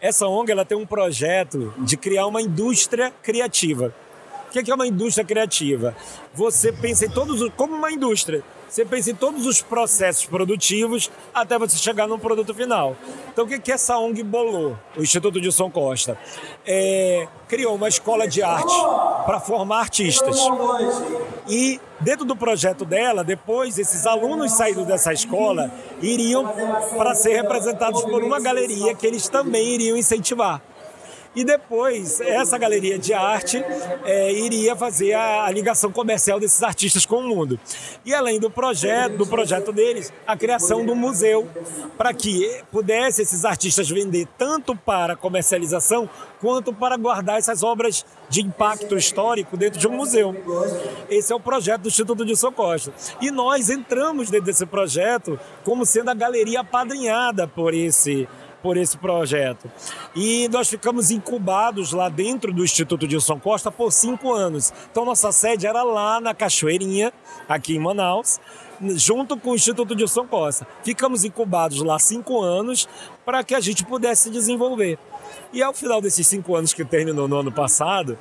Essa ONG ela tem um projeto de criar uma indústria criativa. O que é que é uma indústria criativa? Você pensa em todos os, como uma indústria. Você pensa em todos os processos produtivos até você chegar num produto final. Então, o que que essa ONG bolou? O Instituto Dilson Costa É, criou uma escola de arte para formar artistas. E dentro do projeto dela, depois esses alunos saídos dessa escola iriam para ser representados por uma galeria que eles também iriam incentivar. E depois, essa galeria de arte é, iria fazer a, a ligação comercial desses artistas com o mundo. E além do projeto, do projeto deles, a criação do museu, para que pudesse esses artistas vender tanto para comercialização quanto para guardar essas obras de impacto histórico dentro de um museu. Esse é o projeto do Instituto de Costa. E nós entramos dentro desse projeto como sendo a galeria apadrinhada por esse por esse projeto. E nós ficamos incubados lá dentro do Instituto Dilson Costa por cinco anos. Então nossa sede era lá na Cachoeirinha, aqui em Manaus, junto com o Instituto Dilson Costa. Ficamos incubados lá cinco anos para que a gente pudesse se desenvolver. E ao final desses cinco anos que terminou no ano passado,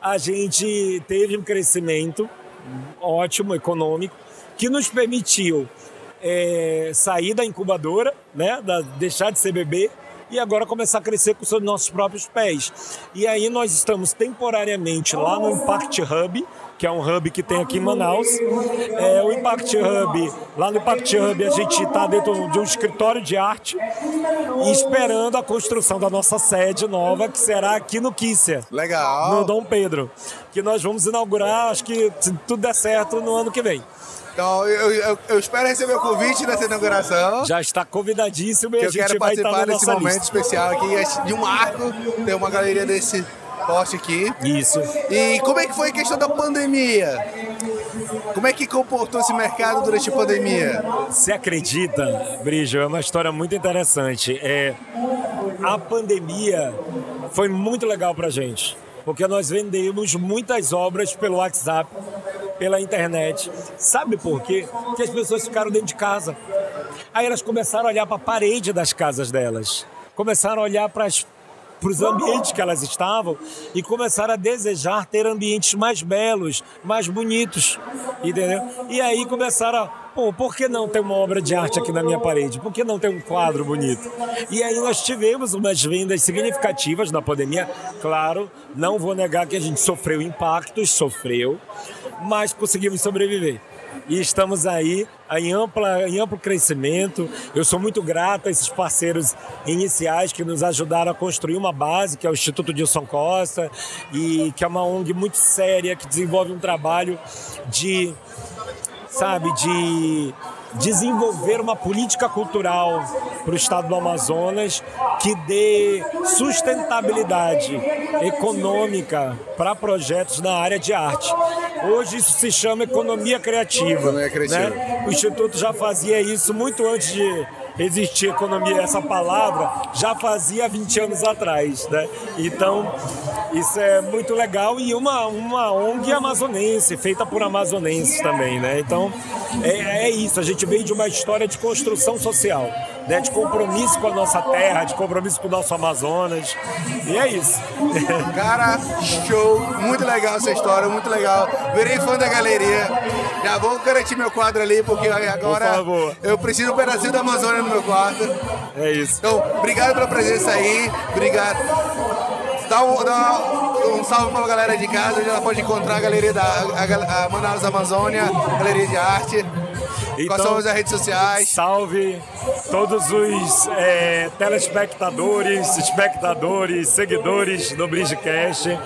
a gente teve um crescimento ótimo, econômico, que nos permitiu é, sair da incubadora, né, da, deixar de ser bebê e agora começar a crescer com os nossos próprios pés. E aí nós estamos temporariamente lá no Impact Hub, que é um hub que tem aqui em Manaus. É, o Impact Hub, lá no Impact Hub a gente está dentro de um escritório de arte esperando a construção da nossa sede nova, que será aqui no Kícia. Legal. No Dom Pedro, que nós vamos inaugurar, acho que se tudo der certo, no ano que vem. Então, eu, eu- eu espero receber o convite dessa inauguração. Já está convidadíssimo e que a eu gente quero vai estar participar desse momento lista. especial aqui, é de um marco, ter uma galeria desse porte aqui. Isso. E como é que foi a questão da pandemia? Como é que comportou esse mercado durante a pandemia? Você acredita, Brijo? É uma história muito interessante. É, a pandemia foi muito legal pra gente, porque nós vendemos muitas obras pelo WhatsApp, pela internet. Sabe por quê? Porque as pessoas ficaram dentro de casa. Aí elas começaram a olhar para a parede das casas delas. Começaram a olhar para as para os ambientes que elas estavam e começaram a desejar ter ambientes mais belos, mais bonitos, entendeu? E aí começaram a, pô, por que não ter uma obra de arte aqui na minha parede? Por que não ter um quadro bonito? E aí nós tivemos umas vendas significativas na pandemia, claro, não vou negar que a gente sofreu impactos, sofreu, mas conseguimos sobreviver e estamos aí em, ampla, em amplo crescimento. Eu sou muito grato a esses parceiros iniciais que nos ajudaram a construir uma base, que é o Instituto Dilson Costa, e que é uma ONG muito séria, que desenvolve um trabalho de, sabe, de desenvolver uma política cultural para o estado do Amazonas que dê sustentabilidade econômica para projetos na área de arte. Hoje isso se chama economia criativa. Economia criativa. Né? O Instituto já fazia isso muito antes de existir economia, essa palavra, já fazia 20 anos atrás. Né? Então, isso é muito legal e uma, uma ONG amazonense, feita por amazonenses também. Né? Então, é, é isso, a gente veio de uma história de construção social né, de compromisso com a nossa terra, de compromisso com o nosso Amazonas. E é isso. Cara, show, muito legal essa história, muito legal. Virei fã da galeria. Já vou garantir meu quadro ali, porque agora eu preciso um pedacinho da Amazônia no meu quarto. É isso. Então, obrigado pela presença aí, obrigado. Dá um, dá um salve pra galera de casa, onde ela pode encontrar a galeria da a, a Manaus Amazônia, galeria de arte. Então, Quais são as redes sociais? Salve todos os é, telespectadores, espectadores, seguidores do Bridgecast.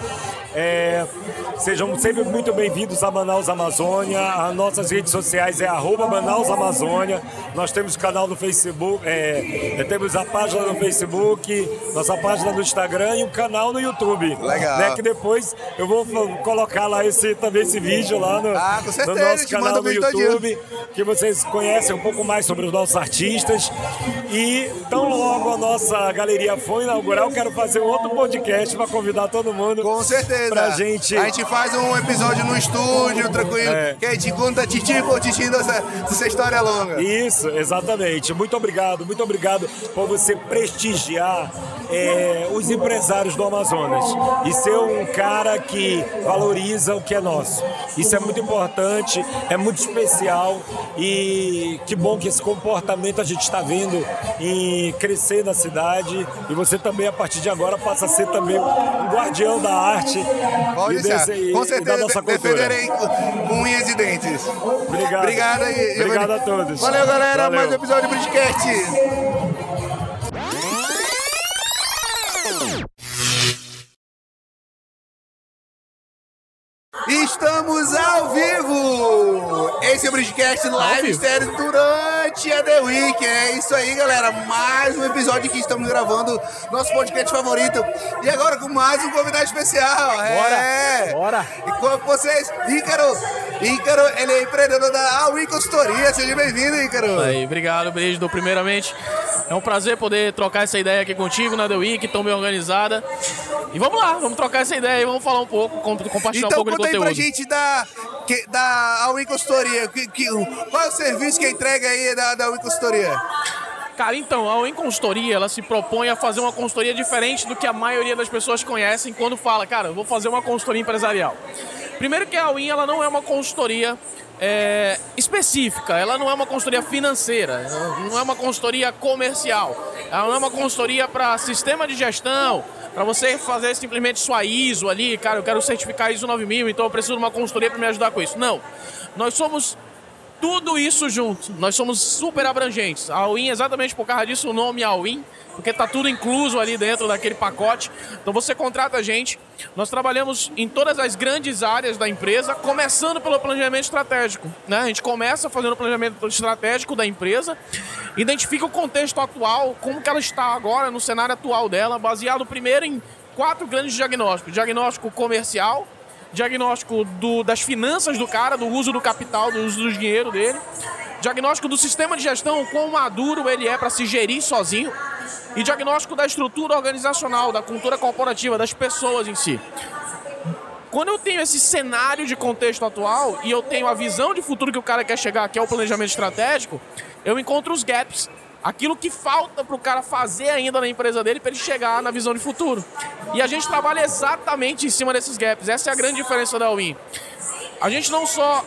É, sejam sempre muito bem-vindos a Manaus Amazônia. As nossas redes sociais é arroba Manaus Amazônia. Nós temos canal no Facebook, é, é, temos a página no Facebook, nossa página no Instagram e um canal no YouTube. Legal. Né, que depois eu vou colocar lá esse, também esse vídeo lá no, ah, no nosso canal no YouTube, que vocês conhecem um pouco mais sobre os nossos artistas. E tão logo a nossa galeria for inaugurar, eu quero fazer um outro podcast para convidar todo mundo. Com certeza certeza. Pra gente. A gente faz um episódio no estúdio, tranquilo, é. que a gente conta titim por titim dessa, dessa história longa. Isso, exatamente. Muito obrigado, muito obrigado por você prestigiar é, os empresários do Amazonas e ser um cara que valoriza o que é nosso. Isso é muito importante, é muito especial e que bom que esse comportamento a gente está vendo em crescer na cidade e você também a partir de agora passa a ser também um guardião da arte Pode desse, Com certeza, defenderei com unhas e dentes. Obrigado. Obrigado, Obrigado a todos. Valeu, galera. Valeu. Mais um episódio do Bridgecast. Vivo! Esse é o Bridgecast Live Estéreo durante a The Week. É isso aí, galera. Mais um episódio que estamos gravando, nosso podcast favorito. E agora com mais um convidado especial. Bora! É. Bora! E com vocês, Ícaro. Ícaro, ele é empreendedor da Aui Consultoria. Seja bem-vindo, Ícaro. Aí, obrigado, Brígido. Primeiramente, é um prazer poder trocar essa ideia aqui contigo na The Week, tão bem organizada. E vamos lá, vamos trocar essa ideia e vamos falar um pouco, compartilhar então, um pouco de conteúdo. Então, conta aí pra gente da, que, da Awin Consultoria. Que, que, qual é o serviço que entrega aí da, da Awin Consultoria? Cara, então, a Awin Consultoria, ela se propõe a fazer uma consultoria diferente do que a maioria das pessoas conhecem quando fala, cara, eu vou fazer uma consultoria empresarial. Primeiro que a Awin, ela não é uma consultoria é, específica, ela não é uma consultoria financeira, não é uma consultoria comercial, ela não é uma consultoria para sistema de gestão, para você fazer simplesmente sua ISO ali, cara, eu quero certificar ISO 9000, então eu preciso de uma consultoria para me ajudar com isso. Não, nós somos tudo isso junto. Nós somos super abrangentes. A All-in, exatamente por causa disso, o nome All-in, porque tá tudo incluso ali dentro daquele pacote. Então você contrata a gente. Nós trabalhamos em todas as grandes áreas da empresa, começando pelo planejamento estratégico. Né? A gente começa fazendo o planejamento estratégico da empresa, identifica o contexto atual, como que ela está agora no cenário atual dela, baseado primeiro em quatro grandes diagnósticos: diagnóstico comercial, diagnóstico do, das finanças do cara, do uso do capital, do uso do dinheiro dele, diagnóstico do sistema de gestão, quão maduro ele é para se gerir sozinho, e diagnóstico da estrutura organizacional, da cultura corporativa, das pessoas em si. Quando eu tenho esse cenário de contexto atual e eu tenho a visão de futuro que o cara quer chegar, que é o planejamento estratégico, eu encontro os gaps aquilo que falta para o cara fazer ainda na empresa dele para ele chegar na visão de futuro. E a gente trabalha exatamente em cima desses gaps. Essa é a grande diferença da Win. A gente não só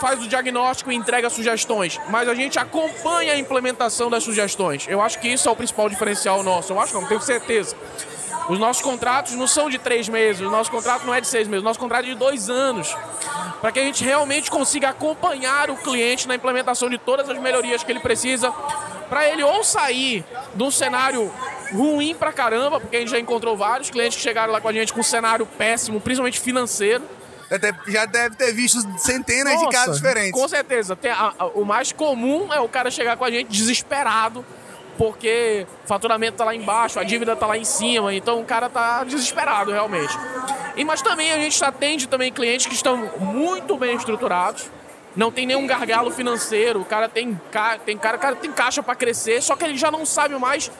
faz o diagnóstico e entrega sugestões, mas a gente acompanha a implementação das sugestões. Eu acho que isso é o principal diferencial nosso. Eu acho não, tenho certeza. Os nossos contratos não são de três meses, o nosso contrato não é de seis meses, o nosso contrato é de dois anos. Para que a gente realmente consiga acompanhar o cliente na implementação de todas as melhorias que ele precisa, para ele ou sair de um cenário ruim pra caramba, porque a gente já encontrou vários clientes que chegaram lá com a gente com um cenário péssimo, principalmente financeiro. Já deve ter visto centenas Nossa, de casos diferentes. Com certeza. A, a, o mais comum é o cara chegar com a gente desesperado, porque o faturamento tá lá embaixo, a dívida tá lá em cima, então o cara tá desesperado realmente. E mas também a gente atende também clientes que estão muito bem estruturados, não tem nenhum gargalo financeiro, o cara tem, tem cara, cara tem caixa para crescer, só que ele já não sabe mais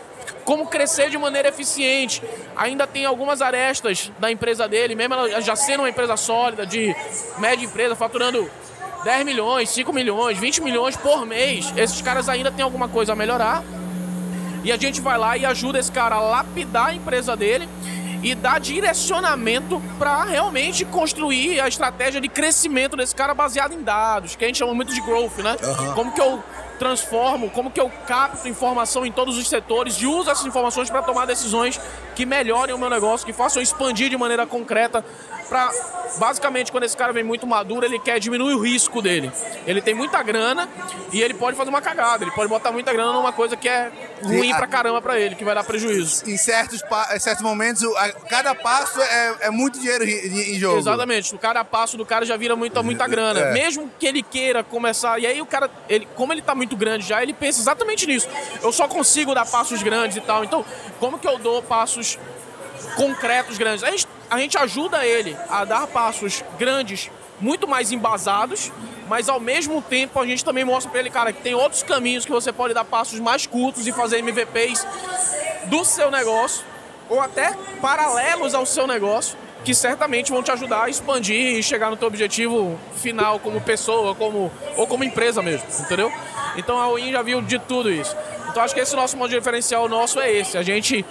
como crescer de maneira eficiente. Ainda tem algumas arestas da empresa dele, mesmo ela já sendo uma empresa sólida, de média empresa, faturando 10 milhões, 5 milhões, 20 milhões por mês. Esses caras ainda têm alguma coisa a melhorar. E a gente vai lá e ajuda esse cara a lapidar a empresa dele e dar direcionamento para realmente construir a estratégia de crescimento desse cara baseado em dados, que a gente chama muito de growth, né? Uhum. Como que eu transformo, como que eu capto informação em todos os setores e uso essas informações para tomar decisões que melhorem o meu negócio, que façam expandir de maneira concreta para basicamente quando esse cara vem muito maduro, ele quer diminuir o risco dele. Ele tem muita grana e ele pode fazer uma cagada, ele pode botar muita grana numa coisa que é ruim pra caramba pra ele, que vai dar prejuízo. Em certos, em certos momentos, cada passo é, é muito dinheiro em jogo. Exatamente, o cada passo do cara já vira muita, muita grana. É. Mesmo que ele queira começar, e aí o cara, ele, como ele tá muito grande já, ele pensa exatamente nisso. Eu só consigo dar passos grandes e tal, então como que eu dou passos concretos grandes? A gente a gente ajuda ele a dar passos grandes, muito mais embasados, mas ao mesmo tempo a gente também mostra para ele, cara, que tem outros caminhos que você pode dar passos mais curtos e fazer MVPs do seu negócio ou até paralelos ao seu negócio, que certamente vão te ajudar a expandir e chegar no teu objetivo final como pessoa, como ou como empresa mesmo, entendeu? Então a OIN já viu de tudo isso. Então acho que esse nosso modo de diferencial nosso é esse. A gente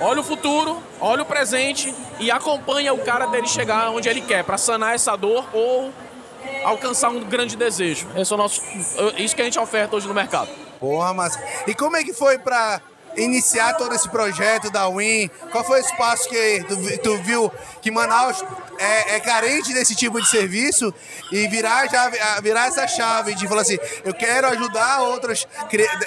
olha o futuro, olha o presente e acompanha o cara dele chegar onde ele quer, para sanar essa dor ou alcançar um grande desejo. Esse é o nosso, isso que a gente oferta hoje no mercado. Porra, mas e como é que foi para iniciar todo esse projeto da Win? Qual foi o espaço que tu, tu viu que Manaus é, é, carente desse tipo de serviço e virar, já, virar essa chave de falar assim, eu quero ajudar outras,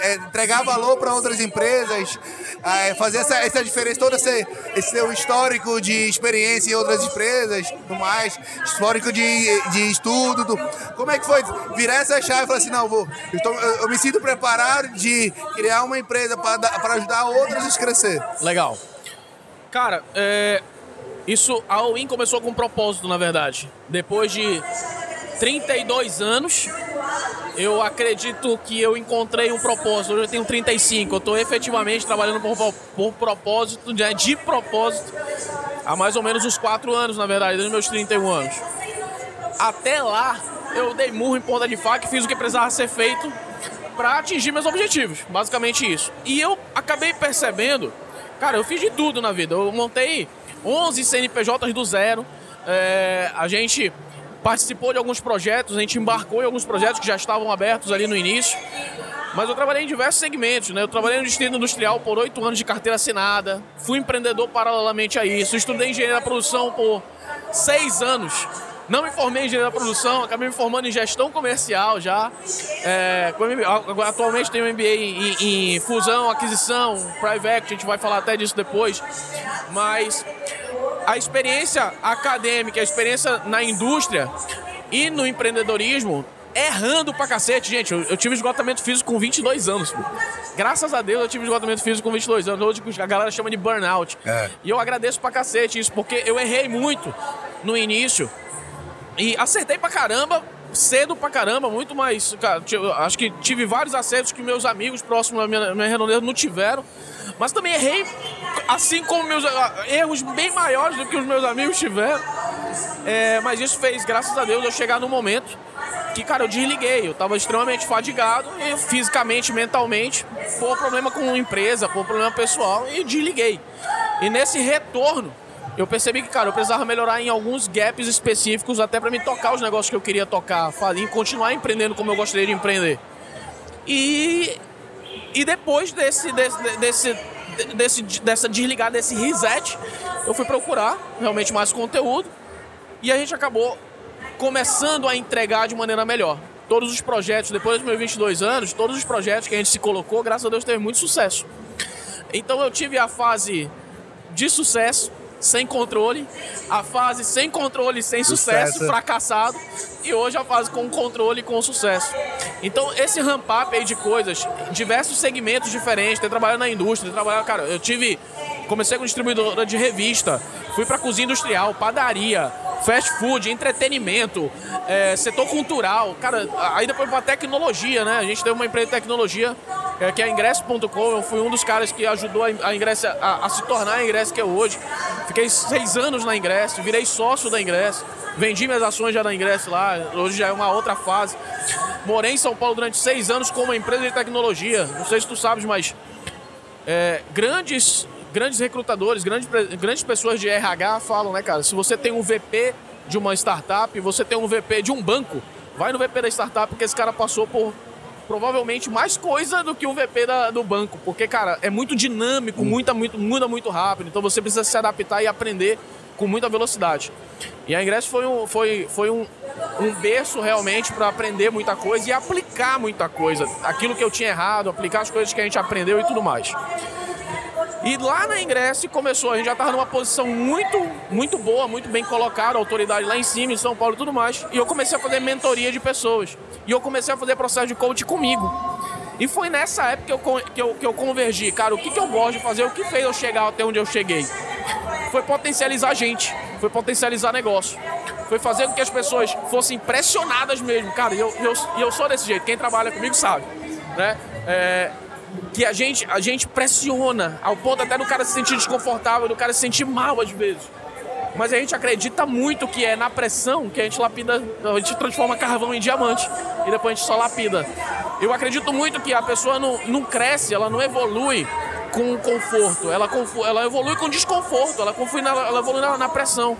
é, entregar valor para outras empresas, é, fazer essa, essa diferença, todo esse, esse seu histórico de experiência em outras empresas, tudo mais, histórico de, de estudo, do, como é que foi virar essa chave e falar assim, não, vou, eu, tô, eu, eu me sinto preparado de criar uma empresa para ajudar outras a crescer. Legal. Cara, é, isso, a All-In começou com um propósito, na verdade. Depois de 32 anos, eu acredito que eu encontrei um propósito. Hoje eu tenho 35, eu estou efetivamente trabalhando por, por propósito, de, de propósito, há mais ou menos uns 4 anos, na verdade, desde meus 31 anos. Até lá, eu dei murro em ponta de faca e fiz o que precisava ser feito para atingir meus objetivos. Basicamente isso. E eu acabei percebendo, cara, eu fiz de tudo na vida. Eu montei 11 CNPJs do zero. É, a gente participou de alguns projetos, a gente embarcou em alguns projetos que já estavam abertos ali no início. Mas eu trabalhei em diversos segmentos, né? Eu trabalhei no distrito industrial por oito anos de carteira assinada, fui empreendedor paralelamente a isso, estudei engenharia da produção por seis anos. Não me formei em engenharia da produção, acabei me formando em gestão comercial já. É, atualmente tenho MBA em, em, fusão, aquisição, private equity, a gente vai falar até disso depois. Mas a experiência acadêmica, a experiência na indústria e no empreendedorismo errando pra cacete. Gente, eu, eu, tive esgotamento físico com 22 anos. Pô. Graças a Deus eu tive esgotamento físico com 22 anos. Hoje a galera chama de burnout. É. E eu agradeço pra cacete isso, porque eu errei muito no início. E acertei pra caramba, cedo pra caramba, muito mais. Cara, acho que tive vários acertos que meus amigos próximos da minha, minha redondeza não tiveram. Mas também errei, assim como meus ah, erros bem maiores do que os meus amigos tiveram. É, mas isso fez, graças a Deus, eu chegar no momento que, cara, eu desliguei. Eu tava extremamente fadigado, e fisicamente, mentalmente, por problema com empresa, por problema pessoal, e desliguei. E nesse retorno, eu percebi que, cara, eu precisava melhorar em alguns gaps específicos até para me tocar os negócios que eu queria tocar, e continuar empreendendo como eu gostaria de empreender. E, e depois desse, desse, desse, desse, dessa desligada, desse reset, eu fui procurar realmente mais conteúdo e a gente acabou começando a entregar de maneira melhor. Todos os projetos, depois dos meus 22 anos, todos os projetos que a gente se colocou, graças a Deus, teve muito sucesso. Então eu tive a fase de sucesso, sem controle, a fase sem controle, sem sucesso, sucesso fracassado, e hoje a fase com controle e com sucesso. Então, esse ramp-up aí de coisas, diversos segmentos diferentes, ter trabalhado na indústria, ter trabalhado, cara, eu tive, comecei com distribuidora de revista, fui para cozinha industrial, padaria, fast food, entretenimento, é, setor cultural, cara, aí depois pra tecnologia, né? A gente tem uma empresa de tecnologia é, que é a ingresso.com, eu fui um dos caras que ajudou a, a ingresso a, a, se tornar a ingresso que é hoje. Fiquei seis anos na ingresso, virei sócio da ingresso, vendi minhas ações já da ingresso lá, hoje já é uma outra fase. Morei em São Paulo durante seis anos com uma empresa de tecnologia, não sei se tu sabes, mas é, grandes grandes recrutadores, grandes, grandes pessoas de RH falam, né, cara? Se você tem um VP de uma startup, você tem um VP de um banco, vai no VP da startup porque esse cara passou por provavelmente mais coisa do que o VP da, do banco, porque, cara, é muito dinâmico, hum. muita, muito, muda muito rápido, então você precisa se adaptar e aprender com muita velocidade. E a Ingresso foi um, foi, foi um, um berço realmente para aprender muita coisa e aplicar muita coisa. Aquilo que eu tinha errado, aplicar as coisas que a gente aprendeu e tudo mais. E lá na Ingresso começou, a gente já estava numa posição muito, muito boa, muito bem colocada, autoridade lá em cima, em São Paulo e tudo mais. E eu comecei a fazer mentoria de pessoas. E eu comecei a fazer processo de coach comigo. E foi nessa época que eu, que eu, que eu convergi. Cara, o que, que eu gosto de fazer, o que fez eu chegar até onde eu cheguei? Foi potencializar gente, foi potencializar negócio. Foi fazer com que as pessoas fossem pressionadas mesmo. Cara, eu, eu, eu sou desse jeito, quem trabalha comigo sabe. Né? É, que a gente, a gente pressiona ao ponto até do cara se sentir desconfortável, do cara se sentir mal às vezes. Mas a gente acredita muito que é na pressão que a gente lapida, a gente transforma carvão em diamante e depois a gente só lapida. Eu acredito muito que a pessoa não, não cresce, ela não evolui com conforto, ela, ela evolui com desconforto, ela, ela evolui na, na, pressão.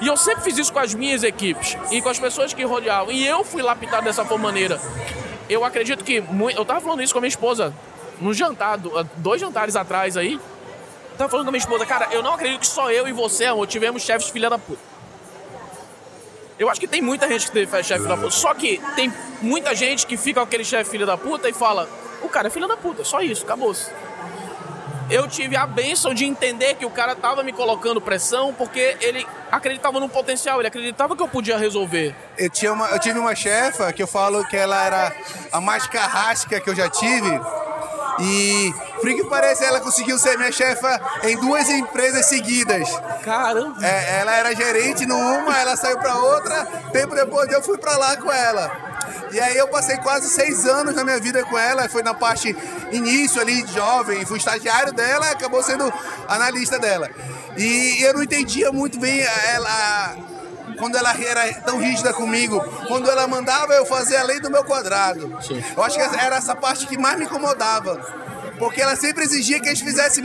E eu sempre fiz isso com as minhas equipes e com as pessoas que rodeavam. E eu fui lapidado dessa maneira. Eu acredito que. Eu tava falando isso com a minha esposa num jantar, dois jantares atrás aí, tava falando com a minha esposa, cara, eu não acredito que só eu e você, amor, tivemos chefes filha da puta. Eu acho que tem muita gente que teve chefe filha da puta. Só que tem muita gente que fica com aquele chefe filha da puta e fala, o cara é filha da puta, só isso, acabou-se. Eu tive a benção de entender que o cara tava me colocando pressão porque ele acreditava no potencial, ele acreditava que eu podia resolver. Eu, tinha uma, eu tive uma chefa que eu falo que ela era a mais carrasca que eu já tive e, por que parece, ela conseguiu ser minha chefa em duas empresas seguidas. Caramba! É, ela era gerente numa, ela saiu para outra, tempo depois eu fui para lá com ela. E aí eu passei quase seis anos na minha vida com ela, foi na parte início ali, jovem, fui estagiário dela, acabou sendo analista dela. E eu não entendia muito bem ela, quando ela era tão rígida comigo, quando ela mandava eu fazer a lei do meu quadrado. Sim. Eu acho que era essa parte que mais me incomodava. Porque ela sempre exigia que a gente fizesse,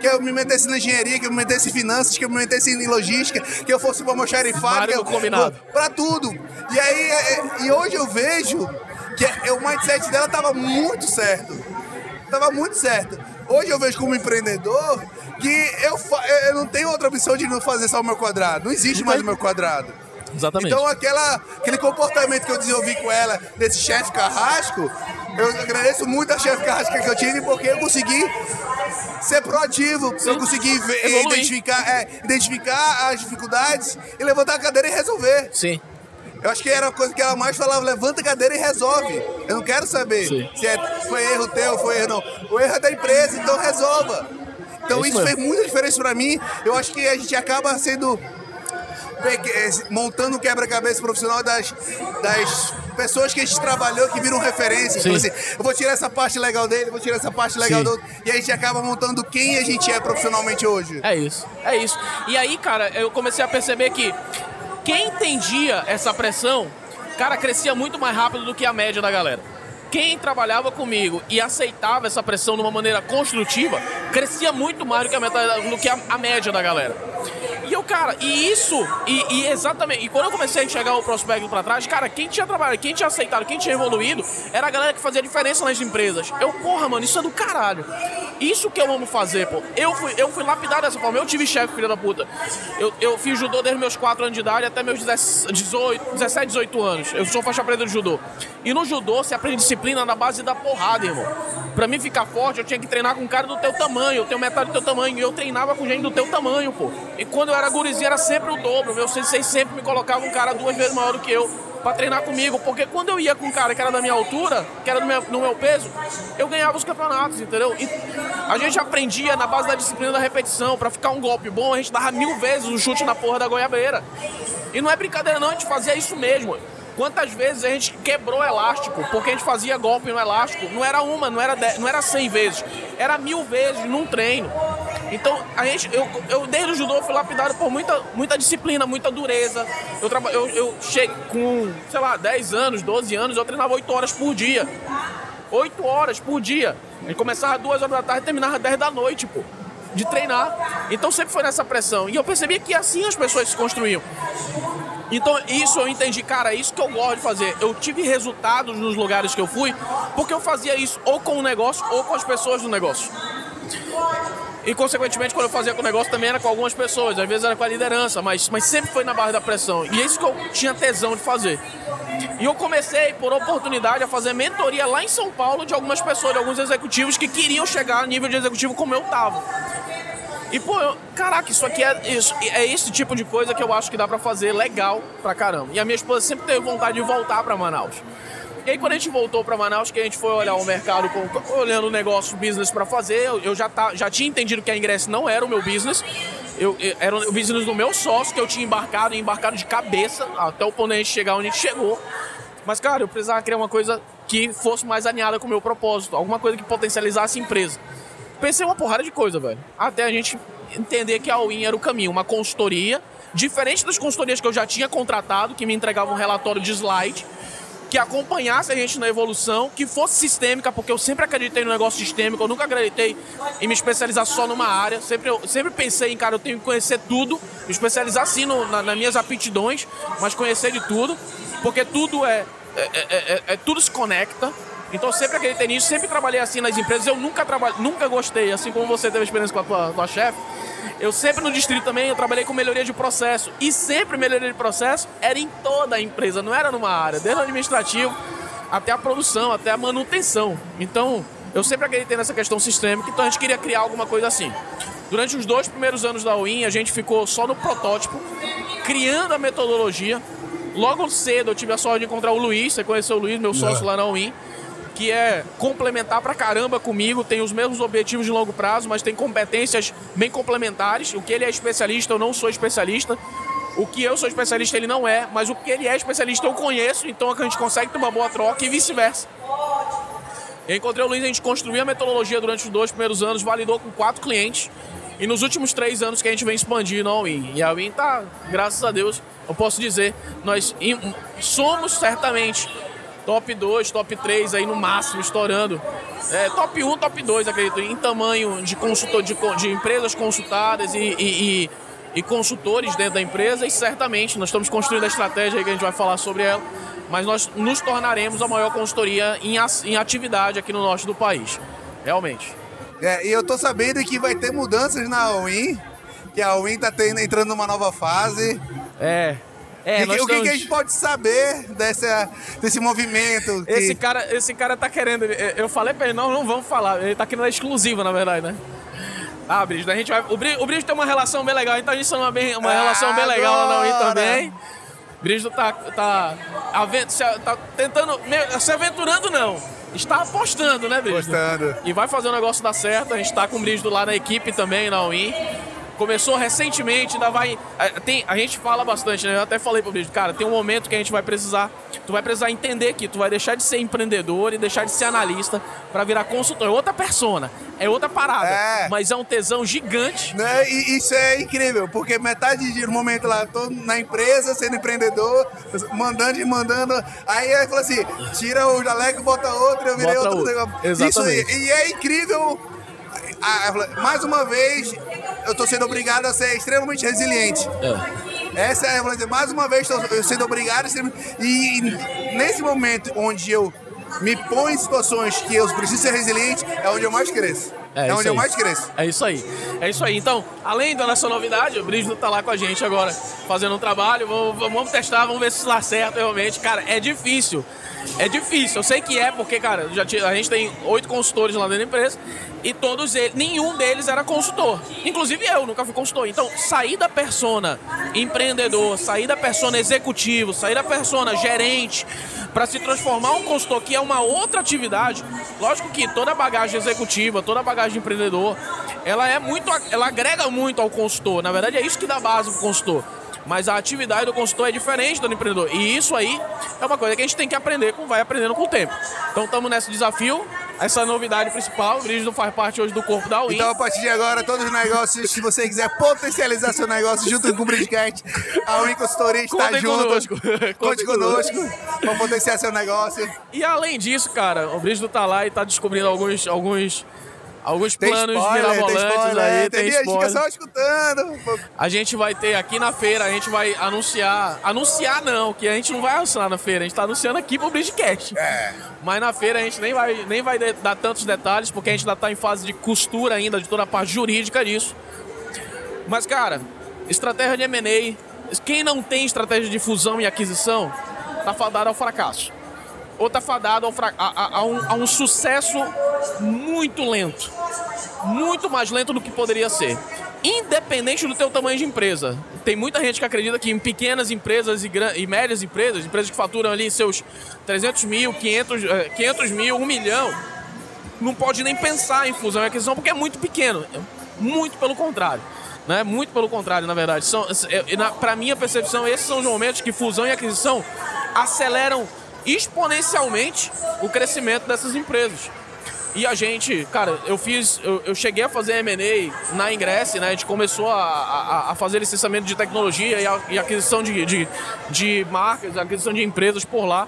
que eu me metesse na engenharia, que eu me metesse em finanças, que eu me metesse em logística, que eu fosse para uma xerifada. Eu, combinado. Pra tudo. E aí, é, é, e hoje eu vejo que é, o mindset dela tava muito certo. Tava muito certo. Hoje eu vejo como empreendedor que eu, eu não tenho outra opção de não fazer só o meu quadrado. Não existe mais o meu quadrado. Exatamente. Então aquela, aquele comportamento que eu desenvolvi com ela, desse chefe carrasco, eu agradeço muito a chefe carrasca que eu tive, porque eu consegui ser proativo, Sim. eu consegui ver, identificar, é, identificar as dificuldades e levantar a cadeira e resolver. Sim. Eu acho que era a coisa que ela mais falava, levanta a cadeira e resolve. Eu não quero saber Sim. se é, foi erro teu, foi erro não. O erro é da empresa, então resolva. Então é isso, isso fez muita diferença para mim. Eu acho que a gente acaba sendo montando um quebra-cabeça profissional das, das pessoas que a gente trabalhou que viram referência. Então, assim, eu vou tirar essa parte legal dele, vou tirar essa parte legal Sim. do outro. E a gente acaba montando quem a gente é profissionalmente hoje. É isso, é isso. E aí, cara, eu comecei a perceber que quem entendia essa pressão cara, crescia muito mais rápido do que a média da galera. Quem trabalhava comigo e aceitava essa pressão de uma maneira construtiva, crescia muito mais do que a, meta, do que a, a média da galera. E eu, cara, e isso, e, e, exatamente, e quando eu comecei a enxergar o prospecto pra trás, cara, quem tinha trabalhado, quem tinha aceitado, quem tinha evoluído, era a galera que fazia diferença nas empresas. Eu, porra, mano, isso é do caralho. Isso que eu amo fazer, pô. Eu fui, eu fui lapidado dessa forma, eu tive chefe, filha da puta. Eu, eu fiz judô desde meus 4 anos de idade até meus 18, 17, 18 anos. Eu sou faixa preta de judô. E no judô você aprende disciplina na base da porrada, irmão. Pra mim ficar forte, eu tinha que treinar com um cara do teu tamanho, eu tenho metade do teu tamanho. E eu treinava com gente do teu tamanho, pô. E quando eu era gurizinho era sempre o dobro. Meu sensei sempre me colocava um cara duas vezes maior do que eu pra treinar comigo. Porque quando eu ia com um cara que era da minha altura, que era do meu, no meu peso, eu ganhava os campeonatos, entendeu? E a gente aprendia na base da disciplina da repetição. Pra ficar um golpe bom, a gente dava mil vezes o chute na porra da goiabeira. E não é brincadeira não, a gente fazia isso mesmo. Quantas vezes a gente quebrou elástico porque a gente fazia golpe no elástico? Não era uma, não era, dez, não era cem vezes, era mil vezes num treino. Então, a gente, eu, eu desde o judô fui lapidado por muita, muita disciplina, muita dureza. Eu, traba, eu, eu cheguei com, sei lá, 10 anos, 12 anos, eu treinava 8 horas por dia. 8 horas por dia. Gente começava 2 horas da tarde e terminava 10 da noite, pô. De treinar. Então sempre foi nessa pressão. E eu percebi que assim as pessoas se construíam. Então, isso eu entendi, cara, é isso que eu gosto de fazer. Eu tive resultados nos lugares que eu fui, porque eu fazia isso ou com o negócio ou com as pessoas do negócio. E, consequentemente, quando eu fazia com o negócio também era com algumas pessoas, às vezes era com a liderança, mas, mas sempre foi na barra da pressão. E é isso que eu tinha tesão de fazer. E eu comecei, por oportunidade, a fazer mentoria lá em São Paulo de algumas pessoas, de alguns executivos que queriam chegar a nível de executivo como eu tava. E, pô, eu, caraca, isso aqui é, isso, é esse tipo de coisa que eu acho que dá pra fazer legal pra caramba. E a minha esposa sempre teve vontade de voltar pra Manaus. E aí, quando a gente voltou para Manaus, que a gente foi olhar o mercado, olhando o negócio, business para fazer, eu, eu já, tá, já tinha entendido que a ingresso não era o meu business. Eu, eu, era o business do meu sócio, que eu tinha embarcado, embarcado de cabeça, até o ponto de chegar onde a gente chegou. Mas, cara, eu precisava criar uma coisa que fosse mais alinhada com o meu propósito, alguma coisa que potencializasse a empresa. Pensei uma porrada de coisa, velho. Até a gente entender que a All-in era o caminho, uma consultoria, diferente das consultorias que eu já tinha contratado, que me entregavam um relatório de slide, que acompanhasse a gente na evolução, que fosse sistêmica, porque eu sempre acreditei no negócio sistêmico, eu nunca acreditei em me especializar só numa área. Sempre, eu sempre pensei em, cara, eu tenho que conhecer tudo, me especializar sim no, na, nas minhas aptidões, mas conhecer de tudo, porque tudo é, é, é, é, é tudo se conecta. Então eu sempre acreditei nisso, sempre trabalhei assim nas empresas. Eu nunca trabalhei, nunca gostei, assim como você teve experiência com a tua, tua chefe. Eu sempre no distrito também, eu trabalhei com melhoria de processo. E sempre melhoria de processo era em toda a empresa, não era numa área, desde o administrativo até a produção, até a manutenção. Então, eu sempre acreditei nessa questão sistêmica, então a gente queria criar alguma coisa assim. Durante os dois primeiros anos da UIN, a gente ficou só no protótipo, criando a metodologia. Logo cedo eu tive a sorte de encontrar o Luiz, você conheceu o Luiz, meu sócio lá na UIN que é complementar pra caramba comigo, tem os mesmos objetivos de longo prazo, mas tem competências bem complementares. O que ele é especialista, eu não sou especialista. O que eu sou especialista, ele não é, mas o que ele é especialista, eu conheço, então a gente consegue ter uma boa troca e vice-versa. Eu encontrei o Luiz, a gente construiu a metodologia durante os dois primeiros anos, validou com quatro clientes. E nos últimos três anos que a gente vem expandindo a Win. E a Win tá, graças a Deus, eu posso dizer, nós somos certamente top 2, top 3 aí no máximo, estourando. É, top 1, top 2, acredito, em tamanho de consultor, de, de empresas consultadas e, e, e, e, consultores dentro da empresa, e certamente nós estamos construindo a estratégia aí que a gente vai falar sobre ela, mas nós nos tornaremos a maior consultoria em, em atividade aqui no norte do país. Realmente. É, e eu tô sabendo que vai ter mudanças na Win, que a Win tá tendo, entrando numa nova fase. É, é, o que, estamos... que, a gente pode saber dessa, desse movimento? Que... Esse, cara, esse cara tá querendo. Eu falei pra ele, não, não vamos falar. Ele tá querendo exclusiva, na verdade, né? Ah, Brígido, a gente vai. O Brígido, o Brígido tem uma relação bem legal, então a gente tem uma, bem, uma ah, relação bem legal lá na UI também. Brígido tá, tá, tá tentando. Se aventurando, não. Está apostando, né, Brígido? Apostando. E vai fazer o negócio dar certo. A gente tá com o Brígido lá na equipe também, na UI começou recentemente, ainda vai. Tem, a gente fala bastante, né? Eu até falei pro vídeo, cara, tem um momento que a gente vai precisar tu vai precisar entender que tu vai deixar de ser empreendedor e deixar de ser analista para virar consultor. É outra persona, é outra parada, É. mas é um tesão gigante. Né? E isso é incrível, porque metade do momento lá, tô na empresa, sendo empreendedor, mandando e mandando. Aí ele falou assim: tira o jaleco, bota outro, eu virei Bota outro outro. negócio. Exatamente. Isso aí. E é incrível. Ah, mais uma vez, eu tô sendo obrigado a ser extremamente resiliente. Essa é, eu vou dizer, mais uma vez, estou sendo obrigado a ser. E nesse momento onde eu me ponho em situações que eu preciso ser resiliente, é onde eu mais cresço. É, isso onde eu aí. mais cresço. É isso aí. É isso aí. Então, além da nossa novidade, o Brígido tá lá com a gente agora, fazendo um trabalho. Vamos, vamos testar, vamos ver se isso dá certo realmente. Cara, é difícil. É difícil. Eu sei que é, porque, cara, já a gente tem oito consultores lá dentro da empresa e todos eles, nenhum deles era consultor. Inclusive eu, nunca fui consultor. Então, sair da persona empreendedor, sair da persona executivo, sair da persona gerente, para se transformar um consultor, que é uma outra atividade. Lógico que toda bagagem executiva, toda bagagem de empreendedor, ela é muito, ela agrega muito ao consultor. Na verdade, é isso que dá base pro consultor. Mas a atividade do consultor é diferente do empreendedor. E isso aí é uma coisa que a gente tem que aprender, com, vai aprendendo com o tempo. Então estamos nesse desafio. Essa é novidade principal. O Brígido faz parte hoje do corpo da Win. Então, a partir de agora, todos os negócios, se você quiser potencializar seu negócio junto com o Bridgecast, a Win Consultoria está Contem junto. conosco. Conte conosco para potenciar seu negócio. E além disso, cara, o Brígido tá lá e tá descobrindo alguns, alguns, alguns Tem planos spoiler, tem mirabolantes spoiler. aí. Tem Tem dia a gente fica spoiler. só escutando. A gente vai ter aqui na feira, a gente vai anunciar. Anunciar não, que a gente não vai anunciar na feira, a gente tá anunciando aqui pro Bridgecast. É. Mas na feira a gente nem vai, nem vai dar tantos detalhes, porque a gente ainda tá em fase de costura ainda, de toda a parte jurídica disso. Mas, cara, estratégia de M&A, quem não tem estratégia de fusão e aquisição, tá fadado ao fracasso. Ou tá fadado ao a, a- a um, a um sucesso muito lento. Muito mais lento do que poderia ser. Independente do teu tamanho de empresa. Tem muita gente que acredita que em pequenas empresas e, e médias empresas, empresas que faturam ali seus 300 mil, 500, eh, 500 mil, 1 milhão, não pode nem pensar em fusão e aquisição porque é muito pequeno. Muito pelo contrário. Né? Muito pelo contrário, na verdade. São, é, na, pra minha percepção, esses são os momentos que fusão e aquisição aceleram exponencialmente o crescimento dessas empresas. E a gente, cara, eu fiz, eu, eu cheguei a fazer M&A na Ingress, né? A gente começou a, a, a fazer licenciamento de tecnologia e, a, e aquisição de, de, de marcas, aquisição de empresas por lá.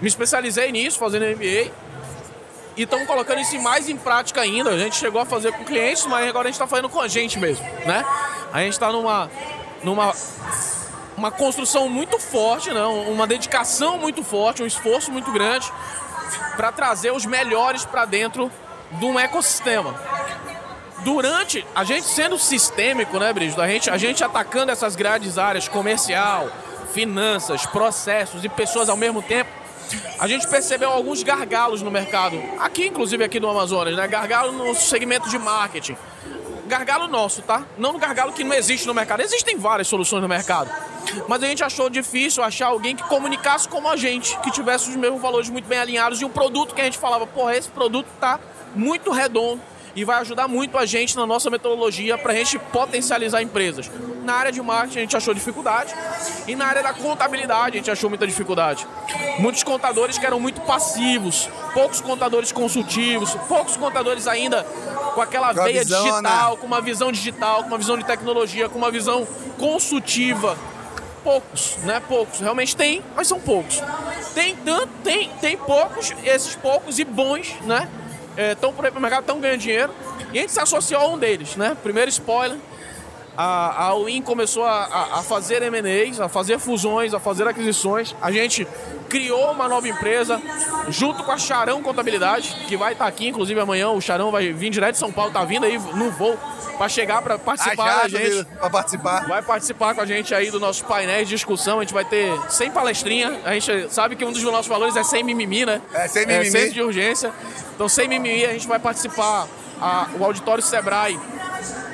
Me especializei nisso, fazendo MBA. E estamos colocando isso mais em prática ainda. A gente chegou a fazer com clientes, mas agora a gente está fazendo com a gente mesmo, né? A gente está numa, numa uma construção muito forte, né? uma dedicação muito forte, um esforço muito grande para trazer os melhores para dentro de um ecossistema. Durante a gente sendo sistêmico, né, Brígido? A gente, a gente atacando essas grandes áreas comercial, finanças, processos e pessoas ao mesmo tempo, a gente percebeu alguns gargalos no mercado. Aqui, inclusive, aqui no Amazonas, né? Gargalo no segmento de marketing. Gargalo nosso, tá? Não no gargalo que não existe no mercado. Existem várias soluções no mercado. Mas a gente achou difícil achar alguém que comunicasse como a gente, que tivesse os mesmos valores muito bem alinhados e um produto que a gente falava, porra, esse produto tá muito redondo e vai ajudar muito a gente na nossa metodologia para a gente potencializar empresas. Na área de marketing a gente achou dificuldade e na área da contabilidade a gente achou muita dificuldade. Muitos contadores que eram muito passivos, poucos contadores consultivos, poucos contadores ainda com aquela Com veia visão, digital, né? com uma visão digital, com uma visão de tecnologia, com uma visão consultiva. Poucos, né? Poucos. Realmente tem, mas são poucos. Tem tanto, tem, tem poucos, esses poucos e bons, né? Estão por aí pro mercado, estão ganhando dinheiro. E a gente se associou a um deles, né? Primeiro spoiler. A, a Win começou a, a, a fazer M&As, a fazer fusões, a fazer aquisições. A gente criou uma nova empresa junto com a Charão Contabilidade, que vai estar aqui, inclusive amanhã o Charão vai vir direto de São Paulo, tá vindo aí no voo para chegar para participar da gente. para participar. Vai participar com a gente aí do nosso painel de discussão. A gente vai ter sem palestrinha. A gente sabe que um dos nossos valores é sem mimimi, né? É, sem mimimi. senso de urgência. Então, sem mimimi, a gente vai participar. A- o auditório Sebrae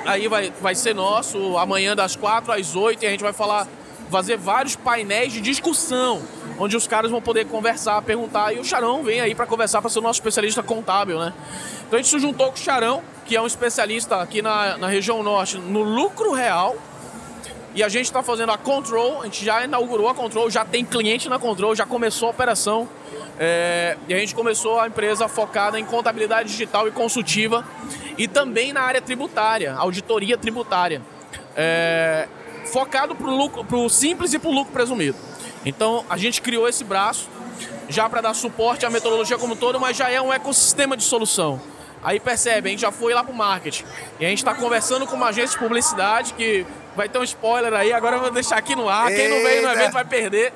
aí vai, vai ser nosso amanhã das 4 às 8 e a gente vai falar, fazer vários painéis de discussão, onde os caras vão poder conversar, perguntar, e o Charão vem aí para conversar para ser o nosso especialista contábil, né? Então a gente se juntou com o Charão, que é um especialista aqui na, na região norte no lucro real, E a gente está fazendo a Control, a gente já inaugurou a Control, já tem cliente na Control, já começou a operação. É, e a gente começou a empresa focada em contabilidade digital e consultiva e também na área tributária, auditoria tributária. É, focado para o simples e para o lucro presumido. Então a gente criou esse braço já para dar suporte à metodologia como um todo, mas já é um ecossistema de solução. Aí percebe, a gente já foi lá para o marketing. E a gente está conversando com uma agência de publicidade que vai ter um spoiler aí, agora eu vou deixar aqui no ar. Quem não veio no evento vai perder.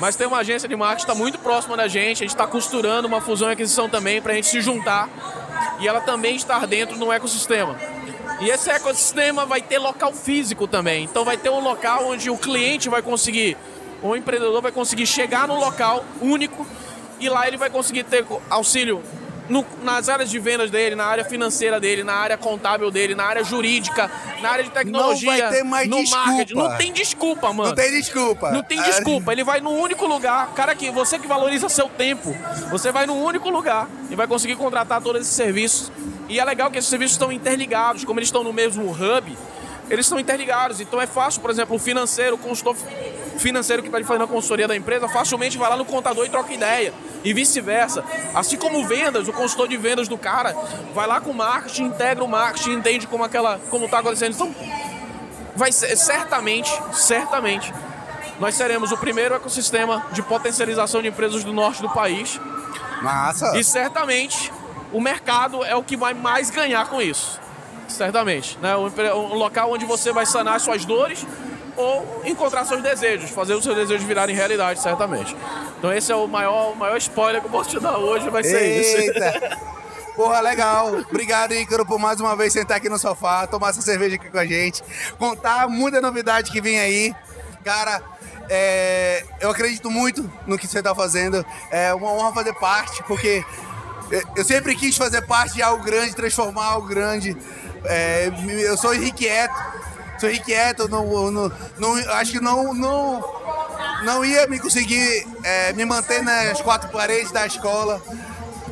Mas tem uma agência de marketing que está muito próxima da gente. A gente está costurando uma fusão e aquisição também para a gente se juntar. E ela também estar dentro de um ecossistema. E esse ecossistema vai ter local físico também. Então vai ter um local onde o cliente vai conseguir, o empreendedor vai conseguir chegar no local único e lá ele vai conseguir ter auxílio no, nas áreas de vendas dele, na área financeira dele, na área contábil dele, na área jurídica, na área de tecnologia, não vai ter mais no desculpa. marketing. Não tem desculpa, mano. Não tem desculpa. Não tem desculpa. Ele vai no único lugar. Cara, que você que valoriza seu tempo, você vai no único lugar e vai conseguir contratar todos esses serviços. E é legal que esses serviços estão interligados, como eles estão no mesmo hub, eles estão interligados. Então é fácil, por exemplo, o financeiro, o consultor financeiro que está fazendo a consultoria da empresa, facilmente vai lá no contador e troca ideia. E vice-versa. Assim como vendas, o consultor de vendas do cara vai lá com o marketing, integra o marketing, entende como aquela. como está acontecendo. Então, vai ser, certamente, certamente, nós seremos o primeiro ecossistema de potencialização de empresas do norte do país. Massa. E certamente o mercado é o que vai mais ganhar com isso. Certamente. Né? Um, um local onde você vai sanar suas dores ou encontrar seus desejos, fazer os seus desejos virarem realidade, certamente. Então esse é o maior, o maior spoiler que eu posso te dar hoje, vai ser Eita. isso. Porra, legal. Obrigado, Ícaro, por mais uma vez sentar aqui no sofá, tomar essa cerveja aqui com a gente, contar muita novidade que vem aí. Cara, é, eu acredito muito no que você está fazendo. É uma honra fazer parte, porque eu sempre quis fazer parte de algo grande, transformar algo grande. É, eu sou irrequieto, sou irrequieto, não, não, não, acho que não, não, não ia me conseguir é, me manter nas quatro paredes da escola.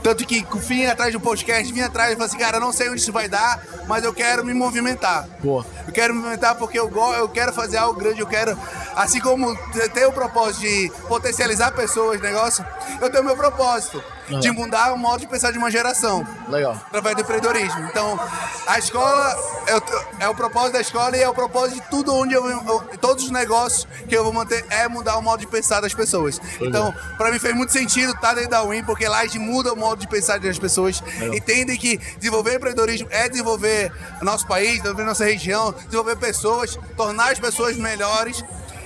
Tanto que vim atrás do podcast, vim atrás e falei assim, cara, não sei onde isso vai dar, mas eu quero me movimentar. Boa. Eu quero me movimentar porque eu, go- eu quero fazer algo grande, eu quero, assim como te- ter o propósito de potencializar pessoas, negócio, eu tenho o meu propósito de mudar o modo de pensar de uma geração Legal. através do empreendedorismo. Então, a escola é o, é o propósito da escola e é o propósito de tudo onde eu, eu- todos os negócios que eu vou manter é mudar o modo de pensar das pessoas. Então, para mim fez muito sentido estar dentro da Win, porque lá a gente muda o modo de pensar das pessoas, entendem que desenvolver empreendedorismo é desenvolver nosso país, desenvolver nossa região, desenvolver pessoas, tornar as pessoas melhores.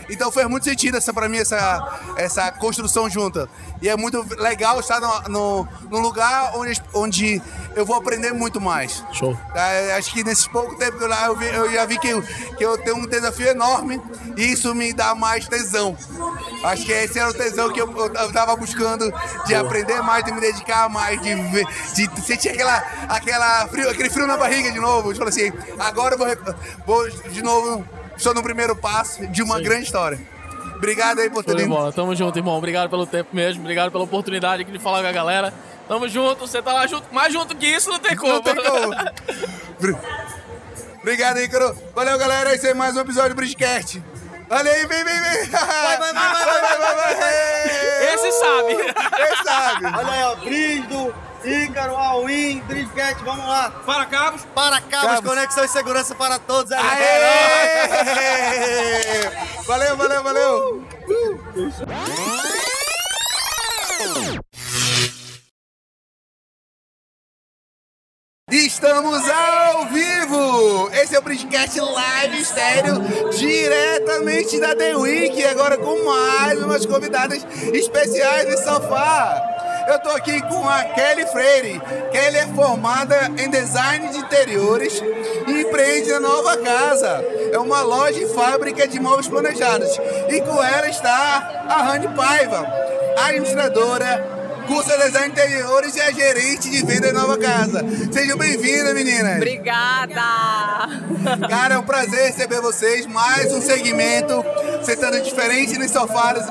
Então fez muito sentido essa para mim essa essa construção junta. E é muito legal estar no, no, num lugar onde, onde eu vou aprender muito mais. Show. É, acho que nesse pouco tempo que eu lá eu, vi- eu já vi que eu, que eu tenho um desafio enorme e isso me dá mais tesão. Acho que esse era o tesão que eu, eu, eu tava buscando de aprender mais, de me dedicar mais, de, de sentir aquela, aquela frio, aquele frio na barriga de novo. De falar assim, agora eu vou, vou de novo, estou no primeiro passo de uma grande história. Obrigado aí por ter vindo. bola. Tamo junto, irmão. Obrigado pelo tempo mesmo. Obrigado pela oportunidade aqui de falar com a galera. Tamo junto. Você tá lá junto. Mais junto que isso, não tem como. Não tem como. Bri- Obrigado, Ícaro. Valeu, galera. Esse é mais um episódio do Bridgecast. Valeu aí, vem, vem, vem. Vai, vai, vai, vai, vai, vai. Esse sabe. Esse sabe. Olha aí, ó, Brindo, Ícaro, Alwin, Bridgecast, vamos lá. Para cabos. Para cabos, Cabos. conexão e segurança para todos. É Aê! Valeu, valeu, valeu. Estamos ao vivo! Esse é o Bridgecast Live Estéreo, diretamente da The Week, agora com mais umas convidadas especiais de sofá. Eu tô aqui com a Kelly Freire. Kelly é formada em design de interiores e empreende a nova casa. É uma loja e fábrica de móveis planejados. E com ela está a Rani Paiva, administradora, cursa design de interiores e a gerente de venda da nova casa. Sejam bem-vindas, meninas. Obrigada! Cara, é um prazer receber vocês. Mais um segmento, sentando diferente nos sofás.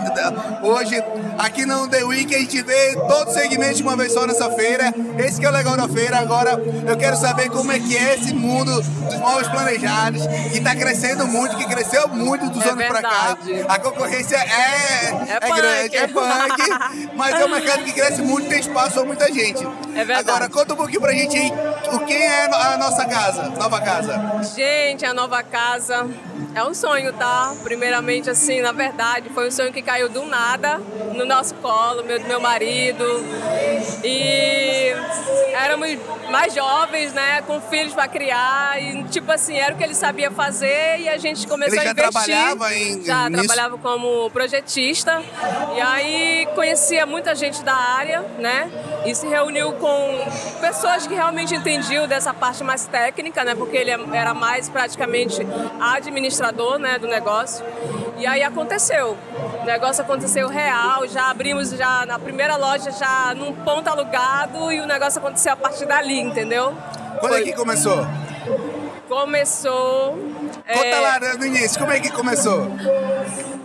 Hoje, Aqui no The Week a gente vê todo segmento de uma vez só nessa feira. Esse que é o legal da feira. Agora eu quero saber como é que é esse mundo dos móveis planejados, que tá crescendo muito, que cresceu muito dos É anos pra cá. A concorrência é, É é grande, é punk, mas é um mercado que cresce muito, tem espaço pra muita gente. É verdade. Agora conta um pouquinho pra gente aí o que é a nossa casa, nova casa. Gente, a nova casa é um sonho, tá? Primeiramente, assim, na verdade, foi um sonho que caiu do nada no nosso colo, meu, meu marido. E éramos mais jovens, né? Com filhos para criar. E, tipo assim, era o que ele sabia fazer e a gente começou Ele já a investir. trabalhava em- Já nisso? trabalhava como projetista. E aí conhecia muita gente da área, né? E se reuniu com pessoas que realmente entendiam dessa parte mais técnica, né? Porque ele era mais praticamente administrador, né, do negócio. E aí aconteceu. O negócio aconteceu real, já abrimos já na primeira loja já num ponto alugado e o negócio aconteceu a partir dali, entendeu? Quando é Foi- que começou? Começou. Conta é, lá no início, como é que começou?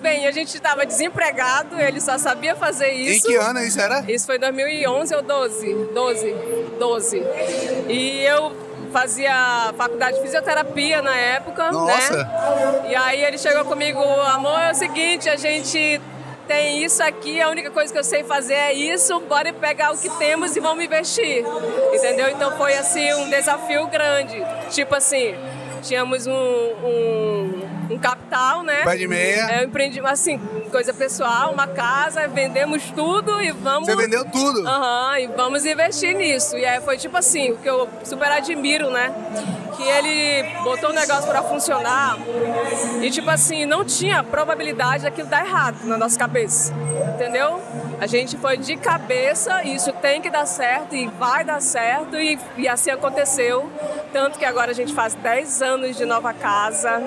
Bem, a gente estava desempregado, ele só sabia fazer isso. Em que ano isso era? Isso foi em 2011 ou 12? 12. 12. E eu fazia faculdade de fisioterapia na época, Nossa. né? E aí ele chegou comigo, amor, é o seguinte, a gente tem isso aqui, a única coisa que eu sei fazer é isso, bora pegar o que temos e vamos investir. Entendeu? Então foi assim um desafio grande. Tipo assim, tínhamos um, um, um capital, né? Pé de meia. É, eu empreendi, assim, coisa pessoal, uma casa, vendemos tudo e vamos. Você vendeu tudo? Aham, e vamos investir nisso. E aí foi tipo assim, o que eu super admiro, né? Que ele botou o negócio pra funcionar e, tipo assim, não tinha probabilidade daquilo dar errado na nossa cabeça. Entendeu? A gente foi de cabeça, e isso tem que dar certo e vai dar certo, e, e assim aconteceu. Tanto que agora a gente faz 10 anos de nova casa.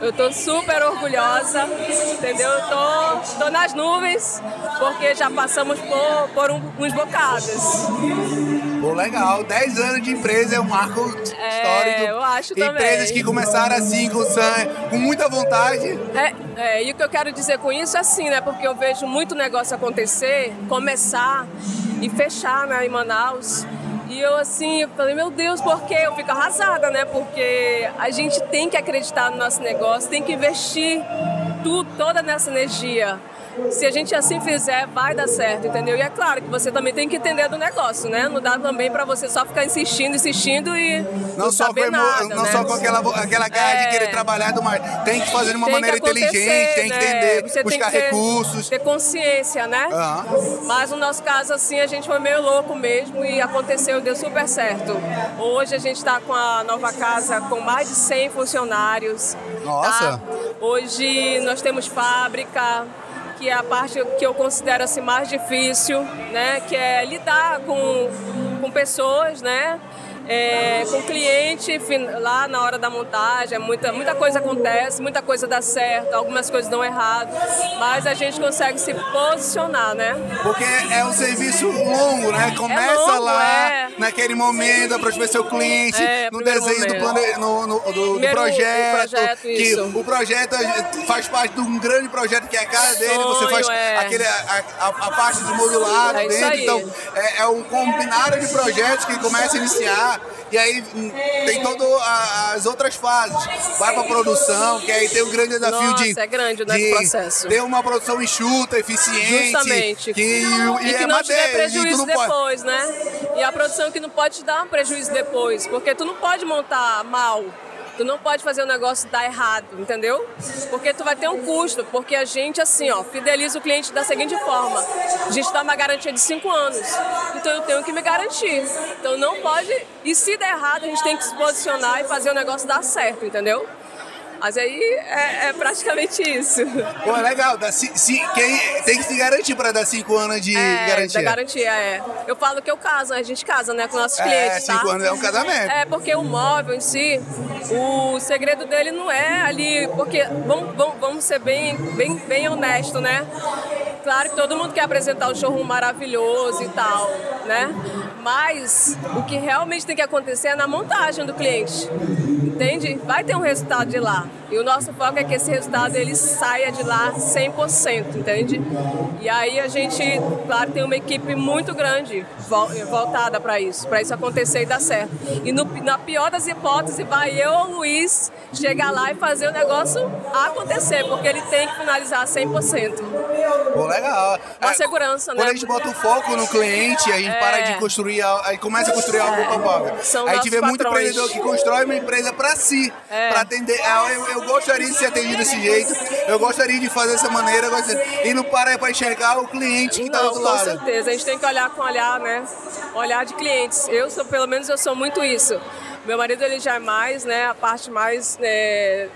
Eu tô super orgulhosa, entendeu? Eu tô, tô nas nuvens, porque já passamos por, por um- uns bocados. Pô, legal. 10 anos de empresa é um marco histórico. eu acho também. Empresas que começaram assim, com com muita vontade. É, é, e o que eu quero dizer com isso é assim, né? Porque eu vejo muito negócio acontecer, começar e fechar, né, em Manaus. E eu assim, eu falei, meu Deus, por quê? Eu fico arrasada, né? Porque a gente tem que acreditar no nosso negócio, tem que investir tudo, toda nessa energia. Se a gente assim fizer, vai dar certo, entendeu? E é claro que você também tem que entender do negócio, né? Não dá também pra você só ficar insistindo, insistindo e não, Não, só, com, nada, não né? só com aquela, aquela garra de É. querer trabalhar do mais. Tem que fazer de uma Tem maneira inteligente, tem que né? entender, Você buscar ter- recursos. Ter consciência, né? Aham. Mas no nosso caso, assim, a gente foi meio louco mesmo e aconteceu, deu super certo. Hoje a gente está com a nova casa com mais de 100 funcionários. Nossa. tá? Hoje nós temos fábrica, que é a parte que eu considero assim, mais difícil, né? Que é lidar com, com pessoas, né? É, com cliente fin- lá na hora da montagem, é muita, muita coisa acontece, muita coisa dá certo, algumas coisas dão errado, mas a gente consegue se posicionar, né? Porque é um serviço longo, né? Começa longo, lá, é. naquele momento, para ver seu cliente, É, no desenho do, plane... no, no- do- do, projeto. projeto, que isso. o projeto faz parte de um grande projeto que é a casa dele, você Sonho, faz é. aquele, a, a- a parte do modulado É dentro. Então, é, é um combinado de projetos que começa a iniciar. E aí hum, tem todas as outras fases. Vai para produção, que aí tem o grande desafio Nossa, de, é grande, né, de processo. ter uma produção enxuta, eficiente. Justamente. Que, e, E que é não te dê prejuízo não pode- depois, né? E a produção que não pode te dar um prejuízo depois, porque tu não pode montar mal. Tu não pode fazer o negócio dar errado, entendeu? Porque tu vai ter um custo, porque a gente, assim, ó, fideliza o cliente da seguinte forma. A gente dá uma garantia de cinco anos. Então eu tenho que me garantir. Então não pode. E se der errado, a gente tem que se posicionar e fazer o negócio dar certo, entendeu? Mas aí é, é praticamente isso. Pô, é legal. Dá, ci- quem, tem que se garantir para dar cinco anos de É, garantia. da garantia, é. Eu falo que eu caso, a gente casa, né, com nossos É, clientes, tá? cinco anos é um casamento. É, porque o móvel em si, o segredo dele não é ali, porque vamos, vamos, vamos ser bem, bem, bem honesto, né? Claro que todo mundo quer apresentar um showroom maravilhoso e tal, né? Mas o que realmente tem que acontecer é na montagem do cliente, entende? Vai ter um resultado de lá. E o nosso foco é que esse resultado ele saia de lá 100%, entende? E aí a gente, claro, tem uma equipe muito grande voltada para isso, para isso acontecer e dar certo. E no, na pior das hipóteses, vai eu ou o Luiz chegar lá e fazer o negócio acontecer, porque ele tem que finalizar 100%. Pô, legal. Uma É, segurança, né? Quando a gente bota o foco no cliente, a gente É. para de construir, aí começa a construir algo palpável. São a gente vê nossos muito patrões. empreendedor que constrói uma empresa para si, É. para atender. Ah, Eu, eu gostaria de ser atendido desse jeito, eu gostaria de fazer dessa maneira, e não para para enxergar o cliente que está do outro com lado. certeza. A gente tem que olhar com olhar, né? Olhar de clientes. Eu sou, pelo menos, eu sou muito isso. Meu marido ele já é mais, né? A parte mais né,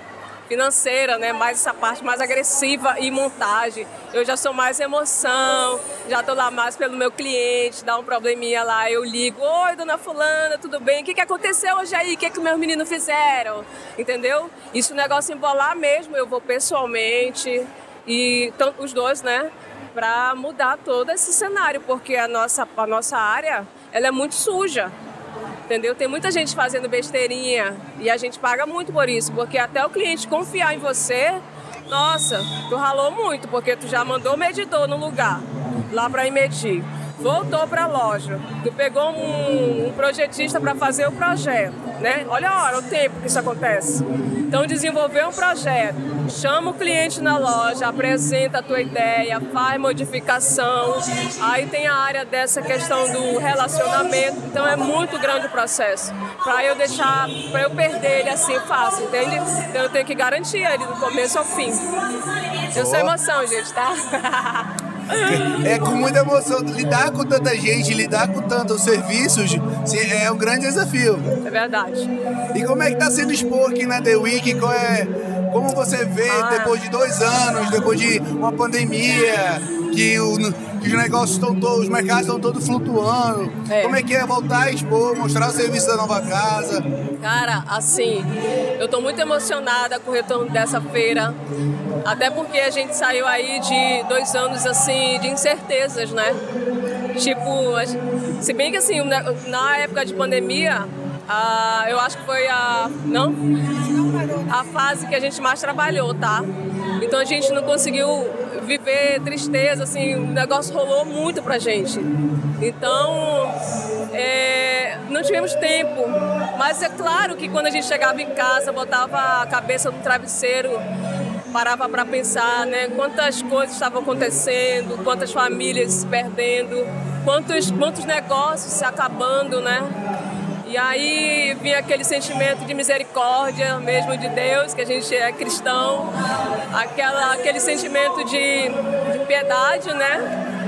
financeira, né? Mais essa parte mais agressiva e montagem. Eu já sou mais emoção. Já tô lá mais pelo meu cliente. Dá um probleminha lá, eu ligo. Oi, dona fulana, tudo bem? O que que aconteceu hoje aí? O que que meus meninos fizeram? Entendeu? E se o negócio embolar mesmo, eu vou pessoalmente e então, os dois, né? para mudar todo esse cenário, porque a nossa, a nossa área ela é muito suja. Entendeu? Tem muita gente fazendo besteirinha e a gente paga muito por isso, porque até o cliente confiar em você, nossa, tu ralou muito, porque tu já mandou o medidor no lugar, lá para ir medir. Voltou para a loja, tu pegou um, um projetista para fazer o projeto, né? Olha a hora, o tempo que isso acontece. Então, desenvolver um projeto, chama o cliente na loja, apresenta a tua ideia, faz modificação. Aí tem a área dessa questão do relacionamento. Então, é muito grande o processo. Para eu deixar, para eu perder ele assim fácil, entende? Então, eu tenho que garantir ele do começo ao fim. Eu sou emoção, gente, tá? É com muita emoção. Lidar com tanta gente, lidar com tantos serviços, é um grande desafio. É verdade. E como é que tá sendo expor aqui na The Week? Qual é, como você vê, Ah. depois de dois anos, depois de uma pandemia, que, o, que os negócios estão todos, os mercados estão todos flutuando. É. Como é que é voltar a expor, mostrar o serviço da nova casa? Cara, assim, eu tô muito emocionada com o retorno dessa feira. Até porque a gente saiu aí de dois anos, assim, de incertezas, né? Tipo, a se bem que, assim, na- época de pandemia, ah, eu acho que foi a... Não? A fase que a gente mais trabalhou, tá? Então a gente não conseguiu viver tristeza, assim, o negócio rolou muito pra gente. Então, é, não tivemos tempo. Mas é claro que quando a gente chegava em casa, botava a cabeça no travesseiro, parava para pensar, né? Quantas coisas estavam acontecendo, quantas famílias se perdendo, quantos, quantos negócios se acabando, né? E aí vinha aquele sentimento de misericórdia mesmo de Deus, que a gente é cristão, aquela, aquele sentimento de, de piedade, né?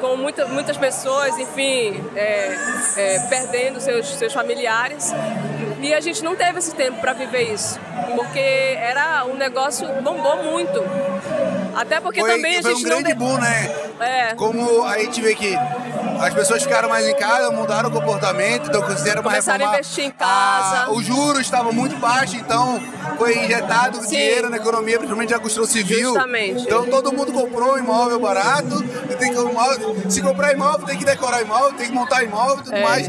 Com muita, muitas pessoas, enfim, é, é, perdendo seus, seus familiares. E a gente não teve esse tempo para viver isso, porque era um negócio bombou muito. Até porque Foi, também a foi gente um não grande de- boom, né? É. Como a gente vê que as pessoas ficaram mais em casa, mudaram o comportamento, então consideram uma Começaram a investir em casa. Ah, os juros estavam muito baixos, então foi injetado Sim. dinheiro na economia, principalmente na construção civil. Justamente. Então todo mundo comprou um imóvel barato. Tem que, imóvel- se comprar imóvel, tem que decorar imóvel, tem que montar imóvel e tudo É. mais.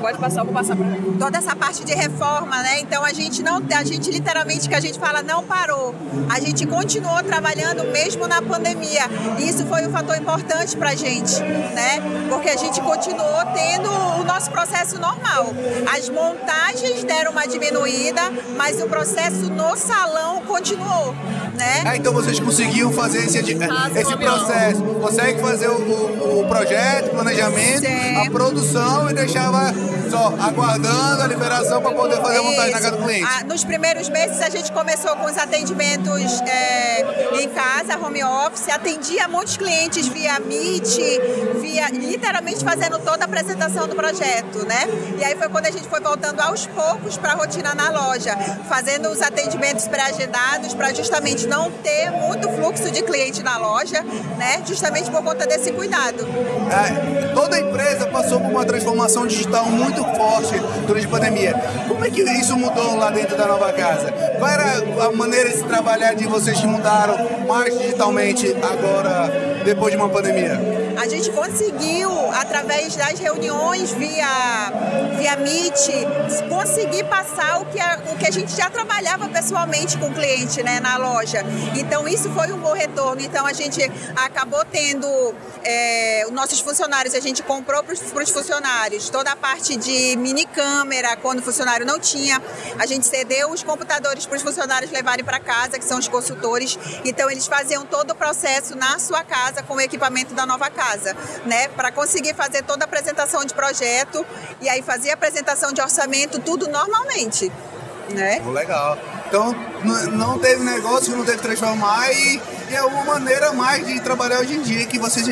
Pode passar, eu vou passar para toda essa parte de reforma, né? Então a gente não, a gente literalmente que a gente fala não parou. A gente continuou trabalhando mesmo na pandemia. E isso foi um fator importante pra gente, né? Porque a gente continuou tendo o nosso processo normal. As montagens deram uma diminuída, mas o processo no salão continuou, né? Ah, então vocês conseguiam fazer esse, Casa, esse processo. Consegue fazer o, o- o projeto, o planejamento, Sim. a produção e deixava só aguardando a liberação para poder fazer a montagem na casa do cliente. Ah, nos primeiros meses a gente começou com os atendimentos é, em casa, home office, atendia muitos clientes via Meet, via literalmente fazendo toda a apresentação do projeto, né? E aí foi quando a gente foi voltando aos poucos para a rotina na loja, fazendo os atendimentos pré-agendados para justamente não ter muito fluxo de cliente na loja, né? Justamente por conta desse cuidado. É, toda empresa passou por uma transformação digital muito forte durante a pandemia. Como é que isso mudou lá dentro da nova casa? Qual era a maneira de trabalhar de vocês que mudaram mais digitalmente agora, depois de uma pandemia? A gente conseguiu, através das reuniões via, via Meet, conseguir passar o que, a, o que a gente já trabalhava pessoalmente com o cliente né, na loja. Então, isso foi um bom retorno. Então, a gente acabou tendo é, os nossos funcionários, a gente comprou para os funcionários toda a parte de mini câmera, quando o funcionário não tinha. A gente cedeu os computadores para os funcionários levarem para casa, que são os consultores. Então, eles faziam todo o processo na sua casa com o equipamento da nova casa né? Para conseguir fazer toda a apresentação de projeto e aí fazer a apresentação de orçamento, tudo normalmente. Né? legal. Então não teve negócio, não teve transformar e é uma maneira mais de trabalhar hoje em dia que vocês.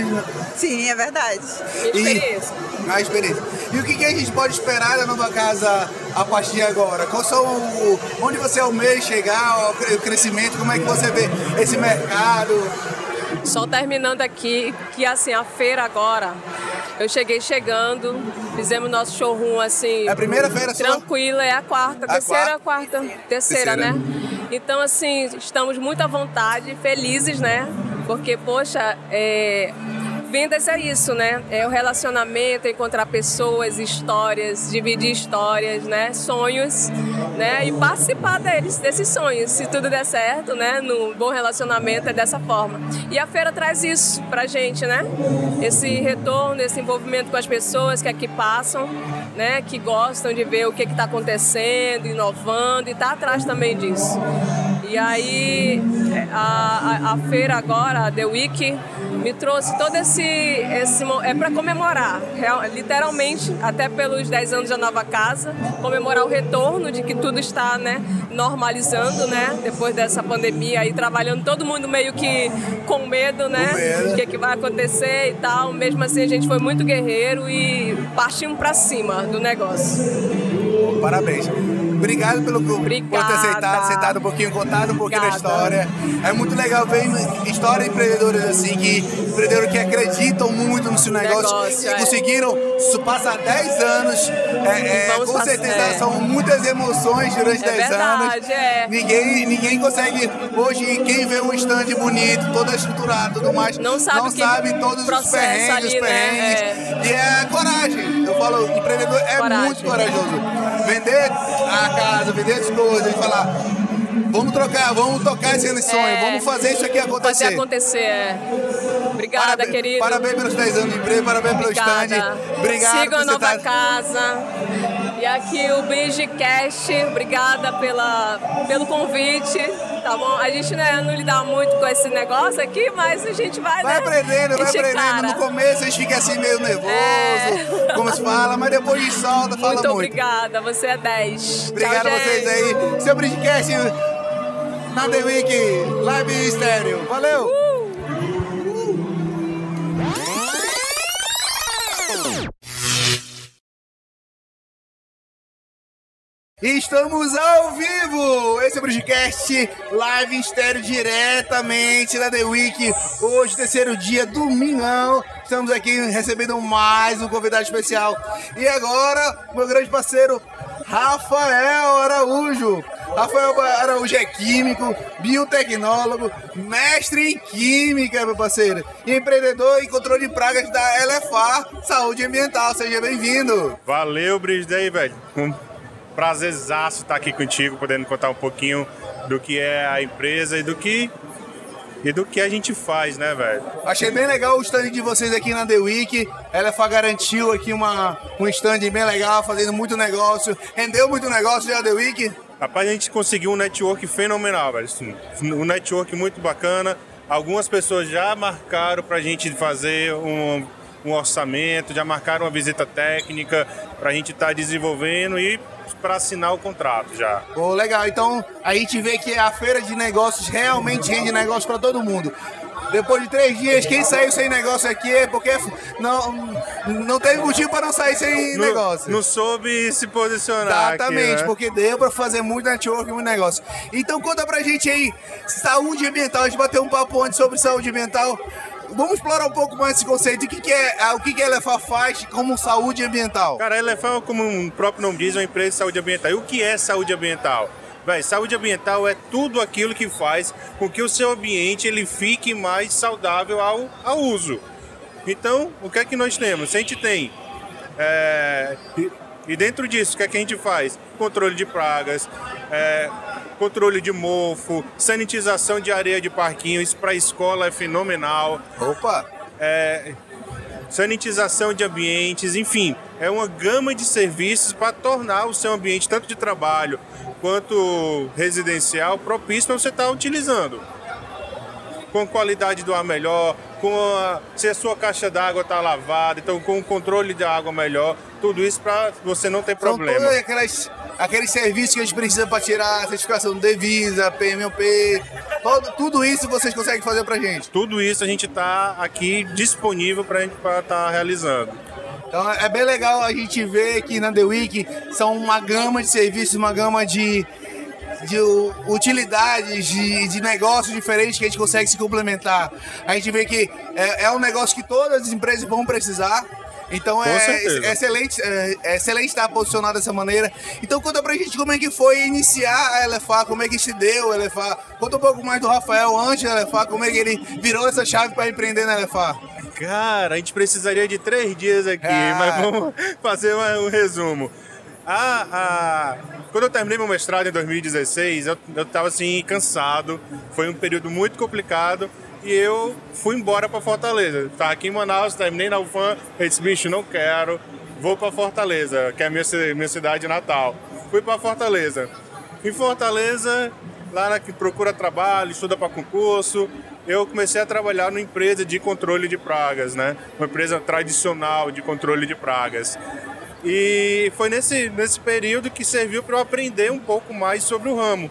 Sim, é verdade. experiência. E, a experiência. E o que, que, a gente pode esperar da nova casa a partir de agora? Qual são o, onde você almeja chegar, o crescimento, como é que você vê esse mercado? Só terminando aqui, que assim, a feira agora, eu cheguei chegando, fizemos nosso showroom assim. É a primeira feira Tranquila, é a quarta, a terceira, quarta, quarta terceira, terceira, né? Então, assim, estamos muito à vontade, felizes, né? Porque, poxa, é, Vendas é isso, né? É o relacionamento, encontrar pessoas, histórias, dividir histórias, né? Sonhos, né? E participar deles, desses sonhos. Se tudo der certo, né? No bom relacionamento é dessa forma. E a feira traz isso pra gente, né? Esse retorno, esse envolvimento com as pessoas que aqui passam, né? Que gostam de ver o que está acontecendo, inovando e tá atrás também disso. E aí a, a, a feira agora, a The Week, me trouxe todo esse. esse é para comemorar, real, literalmente, até pelos 10 anos da nova casa, comemorar o retorno de que tudo está né, normalizando, né? Depois dessa pandemia aí, trabalhando todo mundo meio que com medo, né? O que, é que vai acontecer e tal. Mesmo assim, a gente foi muito guerreiro e partimos para cima do negócio. Parabéns. Obrigado pelo Obrigada. por ter aceitado, aceitado um pouquinho, contado um pouquinho Obrigada. da história. É muito legal ver história de empreendedores assim, que empreendedores que acreditam muito no seu negócio, negócio e é. conseguiram passar 10 anos. É, é, com certeza é. são muitas emoções durante 10 é anos. É. Ninguém, ninguém consegue. Hoje, quem vê um stand bonito, todo estruturado tudo mais, não sabe, não sabe todos os perrengues, ali, os né? perrengues. Né? E é coragem. Eu falo, empreendedor é coragem. muito corajoso. Vender a casa, vender as coisas e falar. Vamos trocar, vamos tocar esse sonho, é, vamos fazer isso aqui acontecer. Fazer acontecer, é. Obrigada, parabéns, querido. Parabéns pelos 10 anos de emprego, parabéns Obrigada. pelo stand. Obrigado Sigam a nova tá... casa. E aqui o Bridgecast, obrigada pela, pelo convite, tá bom? A gente né, não lidar muito com esse negócio aqui, mas a gente vai, vai né? aprendendo, vai aprendendo. No começo a gente fica assim meio nervoso, é... como se fala, mas depois a gente solta, fala muito. Muito obrigada, você é 10. Obrigado Tchau, a vocês aí. Seu Bridgecast na The Week Live Estéreo. Valeu! Uh! Estamos ao vivo! Esse é o Bridgecast live estéreo diretamente da The Week. Hoje, terceiro dia, domingão. Estamos aqui recebendo mais um convidado especial. E agora, meu grande parceiro, Rafael Araújo. Rafael Araújo é químico, biotecnólogo, mestre em química, meu parceiro. Empreendedor em controle de pragas da LFA Saúde Ambiental. Seja bem-vindo. Valeu, Bridge, velho prazerzaço estar aqui contigo, podendo contar um pouquinho do que é a empresa e do que e do que a gente faz, né, velho? Achei bem legal o stand de vocês aqui na The Week. Ela garantiu aqui uma, um stand bem legal, fazendo muito negócio. Rendeu muito negócio já The Week? Rapaz, a gente conseguiu um network fenomenal, velho. Um network muito bacana. Algumas pessoas já marcaram pra gente fazer um, um orçamento, já marcaram uma visita técnica pra gente estar tá desenvolvendo e para assinar o contrato já. Oh, legal. Então a gente vê que a feira de negócios realmente rende negócio para todo mundo. Depois de três dias, quem saiu sem negócio aqui é porque não, não teve motivo para não sair sem não, negócio. Não soube se posicionar. Exatamente, aqui, né? porque deu para fazer muito network e muito negócio. Então conta pra gente aí, saúde ambiental. A gente bateu um papo antes sobre saúde ambiental. Vamos explorar um pouco mais esse conceito. O que, que é o que, que a LFA faz como saúde ambiental? Cara, a LFA, como o próprio nome diz, é uma empresa de saúde ambiental. E o que é saúde ambiental? Véi, saúde ambiental é tudo aquilo que faz com que o seu ambiente ele fique mais saudável ao, ao uso. Então, o que é que nós temos? A gente tem. é, e dentro disso, o que é que a gente faz? Controle de pragas, é, controle de mofo, sanitização de areia de parquinho, isso para escola é fenomenal. Opa! É, sanitização de ambientes, enfim, é uma gama de serviços para tornar o seu ambiente, tanto de trabalho quanto residencial, propício para você estar utilizando. Com qualidade do ar melhor, com a, se a sua caixa d'água está lavada, então com o controle da água melhor, tudo isso para você não ter São problema. todos aquelas, aqueles serviços que a gente precisa para tirar a certificação do Devisa, PMOP, todo, tudo isso vocês conseguem fazer pra gente. Tudo isso a gente está aqui disponível para a gente estar realizando. Então é bem legal a gente ver que na The Week são uma gama de serviços, uma gama de, de utilidades, de, de negócios diferentes que a gente consegue se complementar. A gente vê que é, é um negócio que todas as empresas vão precisar. Então é, é excelente, é, é excelente estar posicionado dessa maneira. Então conta pra gente como é que foi iniciar a LFA, como é que se deu a LFA. Conta um pouco mais do Rafael antes da LFA, como é que ele virou essa chave para empreender na LFA. Cara, a gente precisaria de três dias aqui, Ah. mas vamos fazer um resumo. Ah, ah, quando eu terminei meu mestrado em 2016, eu, eu tava assim, cansado. Foi um período muito complicado e eu fui embora para Fortaleza. Tava aqui em Manaus, terminei na UFAM, eu disse, bicho, não quero, vou para Fortaleza, que é a minha, minha cidade natal. Fui para Fortaleza. Em Fortaleza, lá na que procura trabalho, estuda para concurso, eu comecei a trabalhar numa empresa de controle de pragas, né? Uma empresa tradicional de controle de pragas. E foi nesse, nesse período que serviu para eu aprender um pouco mais sobre o ramo.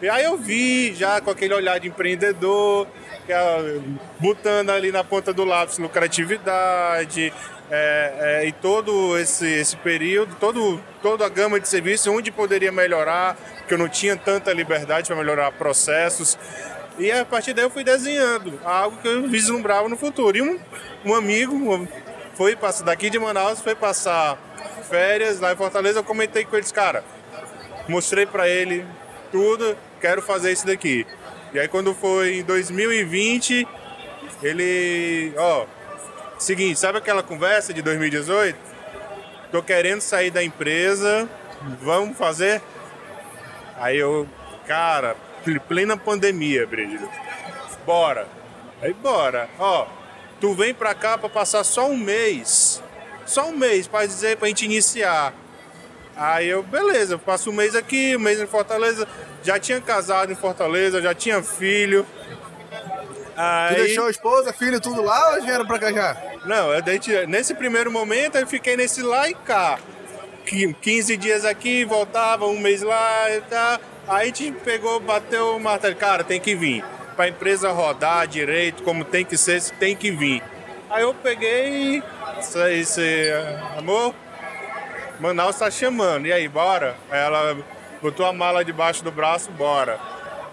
E aí eu vi, já com aquele olhar de empreendedor, é, botando ali na ponta do lápis lucratividade, é, é, e todo esse, esse período, todo, toda a gama de serviços, onde poderia melhorar, porque eu não tinha tanta liberdade para melhorar processos. E a partir daí eu fui desenhando algo que eu vislumbrava no futuro. E um, um amigo foi passar daqui de Manaus, foi passar férias lá em Fortaleza, eu comentei com eles, cara, mostrei para ele tudo, quero fazer isso daqui. E aí quando foi em 2020, ele, ó, seguinte, sabe aquela conversa de 2018? Tô querendo sair da empresa, vamos fazer? Aí eu, cara, plena pandemia, Brígido. Bora. Aí bora. Ó, tu vem pra cá pra passar só um mês. Só um mês pra dizer pra gente iniciar. Aí eu, beleza, passo um mês aqui, um mês em Fortaleza. Já tinha casado em Fortaleza, já tinha filho. Tu Aí, deixou a esposa, filho, tudo lá ou vieram pra cá já? não, eu dei- nesse primeiro momento eu fiquei nesse lá e cá. Qui- 15 dias aqui, voltava, um mês lá e tá. Aí a gente pegou, bateu o martelo. Cara, tem que vir. Pra empresa rodar direito, como tem que ser, tem que vir. Aí eu peguei e. Isso aí, amor, Manaus tá chamando. E aí, bora? Aí ela botou a mala debaixo do braço, bora.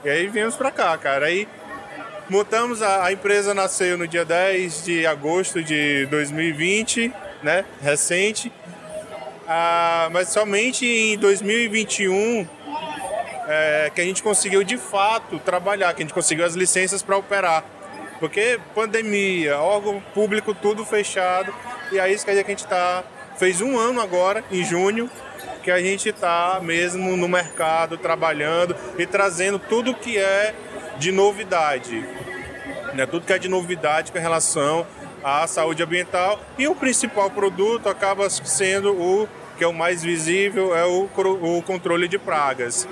E aí viemos pra cá, cara. Aí montamos, a, a empresa nasceu no dia 10 de agosto de 2020, né? Recente. Ah, mas somente em 2021 é, que a gente conseguiu de fato trabalhar, que a gente conseguiu as licenças para operar. Porque pandemia, órgão público tudo fechado. E aí isso quer dizer que a gente tá. Fez um ano agora, em junho, que a gente está mesmo no mercado trabalhando e trazendo tudo que é de novidade. Né? Tudo que é de novidade com relação à saúde ambiental. E o principal produto acaba sendo o que é o mais visível, é o, o controle de pragas.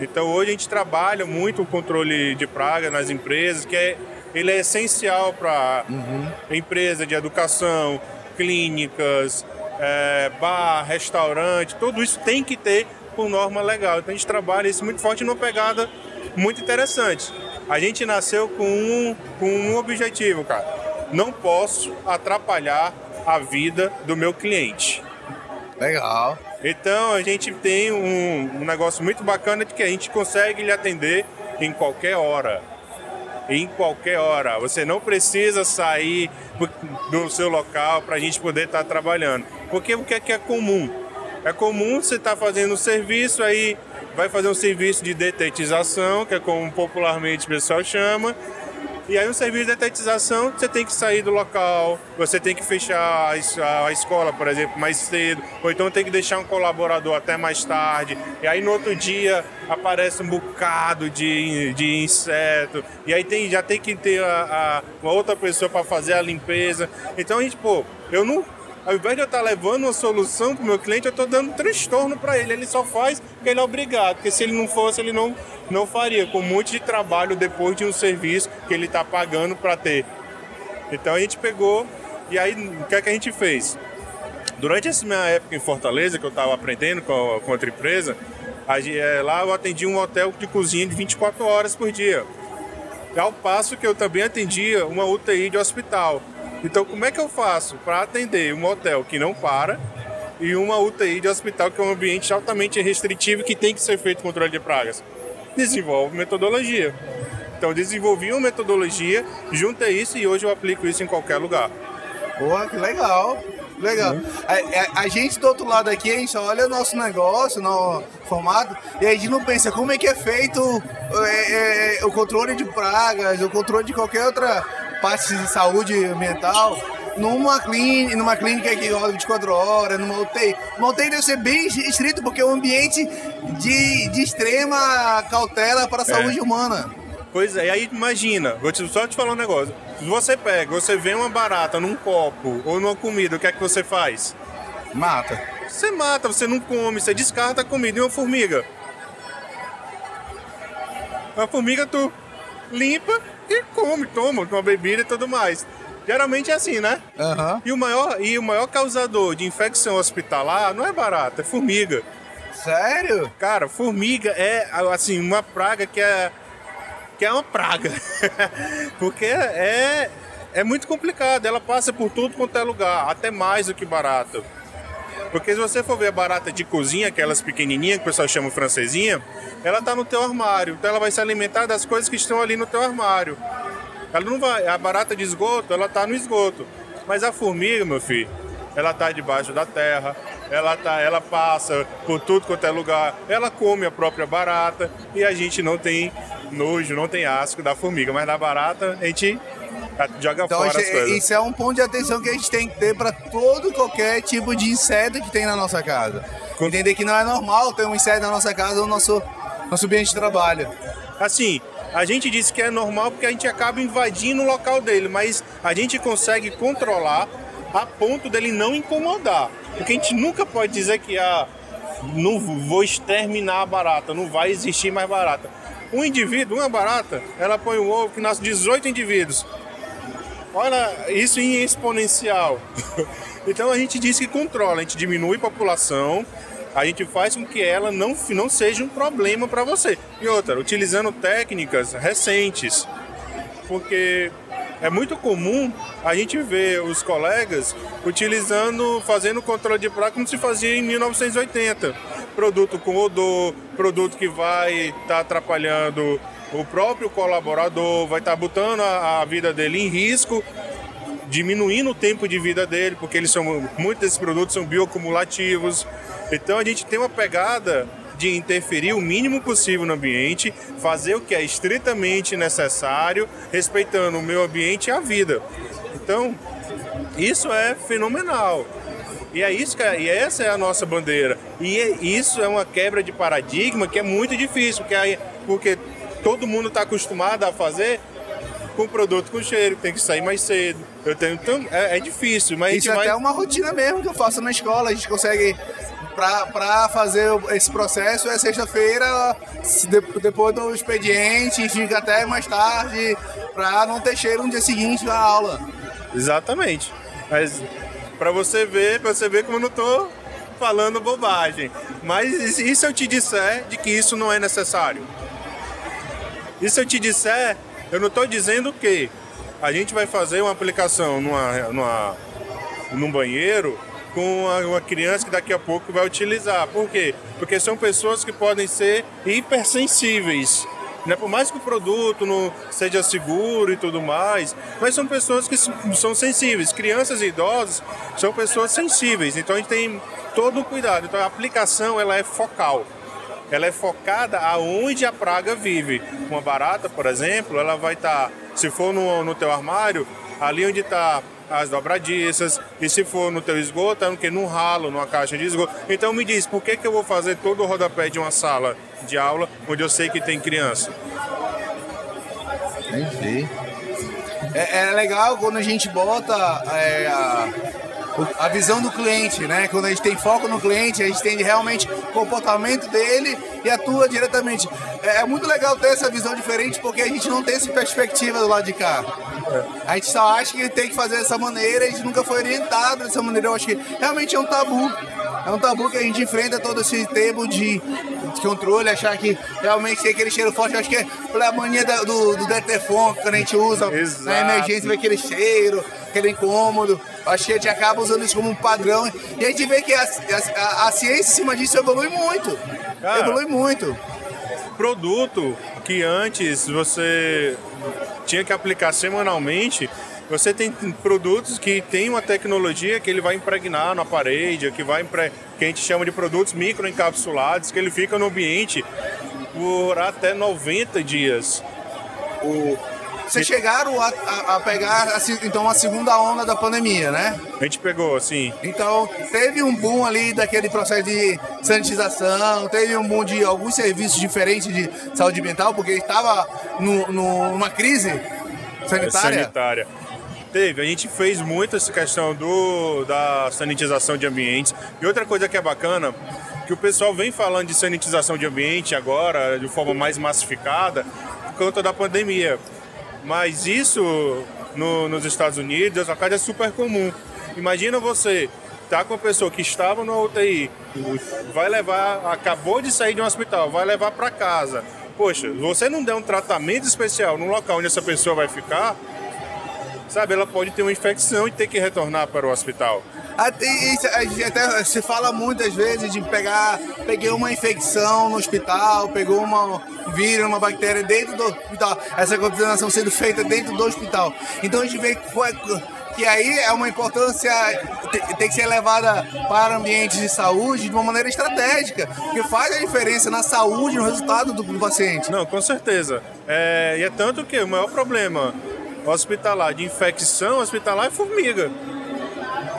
Então hoje a gente trabalha muito o controle de praga nas empresas, que é, ele é essencial para empresa de educação, clínicas, é, bar, restaurante, tudo isso tem que ter por norma legal. Então a gente trabalha isso muito forte numa pegada muito interessante. A gente nasceu com um, com um objetivo, cara. Não posso atrapalhar a vida do meu cliente. Legal. Então a gente tem um, um negócio muito bacana de que a gente consegue lhe atender em qualquer hora. Em qualquer hora. Você não precisa sair do seu local para a gente poder estar trabalhando. Porque o que é que é comum? É comum você estar fazendo um serviço aí vai fazer um serviço de detetização, que é como popularmente o pessoal chama, e aí, o serviço de detetização, você tem que sair do local, você tem que fechar a, escola, por exemplo, mais cedo, ou então tem que deixar um colaborador até mais tarde. E aí, no outro dia, aparece um bocado de, de inseto. E aí, tem, já tem que ter a, a uma outra pessoa para fazer a limpeza. Então, a gente, pô, eu não ao invés de eu estar levando uma solução para o meu cliente, eu estou dando transtorno para ele. Ele só faz porque ele é obrigado, porque se ele não fosse, ele não, não faria, com um monte de trabalho depois de um serviço que ele está pagando para ter. Então a gente pegou e aí o que é que a gente fez? Durante essa minha época em Fortaleza, que eu estava aprendendo com, com outra empresa, é, lá eu atendi um hotel de cozinha de 24 horas por dia. Ao passo que eu também atendia uma UTI de hospital. Então, como é que eu faço para atender um hotel que não para e uma UTI de hospital que é um ambiente altamente restritivo que tem que ser feito controle de pragas? Desenvolve metodologia. Então, desenvolvi uma metodologia, junta isso e hoje eu aplico isso em qualquer lugar. Porra, que legal. Legal. Uhum. A, a, a, gente do outro lado aqui, a gente olha o nosso negócio, no formato, e a gente não pensa como é que é feito é, é, o controle de pragas, o controle de qualquer outra parte de saúde mental numa clínica, numa clínica que roda 24 horas, numa UTI. Uma UTI deve ser bem estrito, porque é um ambiente de, de extrema cautela para a é. saúde humana. Pois é, e aí imagina, vou te, só te falar um negócio. Se você pega, você vê uma barata num copo ou numa comida, o que é que você faz? Mata. Você mata, você não come, você descarta a comida. E uma formiga? Uma formiga tu limpa e come, toma uma bebida e tudo mais. Geralmente é assim, né? Uhum. E, o maior, e o maior causador de infecção hospitalar não é barata, é formiga. Sério? Cara, formiga é assim uma praga que é que é uma praga. Porque é é muito complicado, ela passa por tudo quanto é lugar, até mais do que barata. Porque se você for ver a barata de cozinha, aquelas pequenininhas que o pessoal chama francesinha, ela está no teu armário. Então ela vai se alimentar das coisas que estão ali no teu armário. Ela não vai. A barata de esgoto, ela está no esgoto. Mas a formiga, meu filho, ela está debaixo da terra, ela tá, ela passa por tudo quanto é lugar, ela come a própria barata e a gente não tem nojo, não tem asco da formiga, mas da barata a gente joga então, fora as coisas. Isso é um ponto de atenção que a gente tem que ter para todo qualquer tipo de inseto que tem na nossa casa. Entender que não é normal ter um inseto na nossa casa ou no nosso, nosso ambiente de trabalho. Assim, a gente diz que é normal porque a gente acaba invadindo o local dele, mas a gente consegue controlar a ponto dele não incomodar. Porque a gente nunca pode dizer que ah, não vou exterminar a barata, não vai existir mais barata. Um indivíduo, uma barata, ela põe um ovo que nasce 18 indivíduos. Olha, isso em exponencial. então a gente diz que controla, a gente diminui a população, a gente faz com que ela não, não seja um problema para você. E outra, utilizando técnicas recentes, porque é muito comum a gente ver os colegas utilizando, fazendo controle de praga como se fazia em 1980. Produto com odor, produto que vai estar tá atrapalhando o próprio colaborador vai estar tá botando a, a, vida dele em risco, diminuindo o tempo de vida dele, porque eles são muitos desses produtos são bioacumulativos. Então a gente tem uma pegada de interferir o mínimo possível no ambiente, fazer o que é estritamente necessário, respeitando o meio ambiente e a vida. Então, isso é fenomenal. E é isso que é, e essa é a nossa bandeira. E é, isso é uma quebra de paradigma que é muito difícil, porque, porque todo mundo está acostumado a fazer com produto com cheiro, tem que sair mais cedo. Eu tenho então, é, é difícil, mas isso é vai... até uma rotina mesmo que eu faço na escola. A gente consegue para fazer esse processo é sexta-feira, depois do expediente, fica até mais tarde, para não ter cheiro no dia seguinte da aula. Exatamente. Mas para você ver, para você ver como eu não tô falando bobagem. Mas e se eu te disser de que isso não é necessário? E se eu te disser, eu não estou dizendo que a gente vai fazer uma aplicação numa, numa, num banheiro com uma criança que daqui a pouco vai utilizar. Por quê? Porque são pessoas que podem ser hipersensíveis. Né? Por mais que o produto não seja seguro e tudo mais, mas são pessoas que são sensíveis. Crianças e idosos são pessoas sensíveis, então a gente tem todo o cuidado. Então a aplicação ela é focal. Ela é focada aonde a praga vive. Uma barata, por exemplo, ela vai estar, tá, se for no, no teu armário, ali onde está as dobradiças, e se for no teu esgoto, é no que? Num ralo, numa caixa de esgoto. Então me diz, por que, que eu vou fazer todo o rodapé de uma sala de aula onde eu sei que tem criança? Entendi. É, é legal quando a gente bota é, a, a visão do cliente, né? Quando a gente tem foco no cliente, a gente tem realmente o comportamento dele e atua diretamente. É, é muito legal ter essa visão diferente porque a gente não tem essa perspectiva do lado de cá. A gente só acha que tem que fazer dessa maneira, a gente nunca foi orientado dessa maneira. Eu acho que realmente é um tabu. É um tabu que a gente enfrenta todo esse tempo de, de controle, achar que realmente tem aquele cheiro forte. Eu acho que é pela mania do, do Detefon que a gente usa Exato. na emergência, vê aquele cheiro, aquele incômodo. Acho que a gente acaba usando isso como um padrão. E a gente vê que a, a, a ciência em cima disso evolui muito. Cara, evolui muito. Produto que antes você tinha que aplicar semanalmente, você tem produtos que tem uma tecnologia que ele vai impregnar na parede, que vai impre... que a gente chama de produtos microencapsulados, que ele fica no ambiente por até 90 dias. O... Vocês chegaram a, a, a pegar assim, então a segunda onda da pandemia, né? A gente pegou, sim. Então teve um boom ali daquele processo de sanitização, teve um boom de alguns serviços diferentes de saúde mental, porque estava numa crise sanitária. É sanitária. Teve, a gente fez muito essa questão do, da sanitização de ambientes. E outra coisa que é bacana, que o pessoal vem falando de sanitização de ambiente agora, de forma mais massificada, por conta da pandemia. Mas isso no, nos Estados Unidos, a casa é super comum. Imagina você tá com uma pessoa que estava no UTI, vai levar, acabou de sair de um hospital, vai levar para casa. Poxa, você não der um tratamento especial no local onde essa pessoa vai ficar, sabe, ela pode ter uma infecção e ter que retornar para o hospital. A gente até se fala muitas vezes de pegar, peguei uma infecção no hospital, pegou uma, um vírus, uma bactéria dentro do hospital, essa contaminação sendo feita dentro do hospital. Então a gente vê que aí é uma importância tem que ser levada para ambientes de saúde de uma maneira estratégica, porque faz a diferença na saúde, no resultado do, do paciente. Não, com certeza. É, e é tanto que o maior problema hospitalar, de infecção hospitalar é formiga.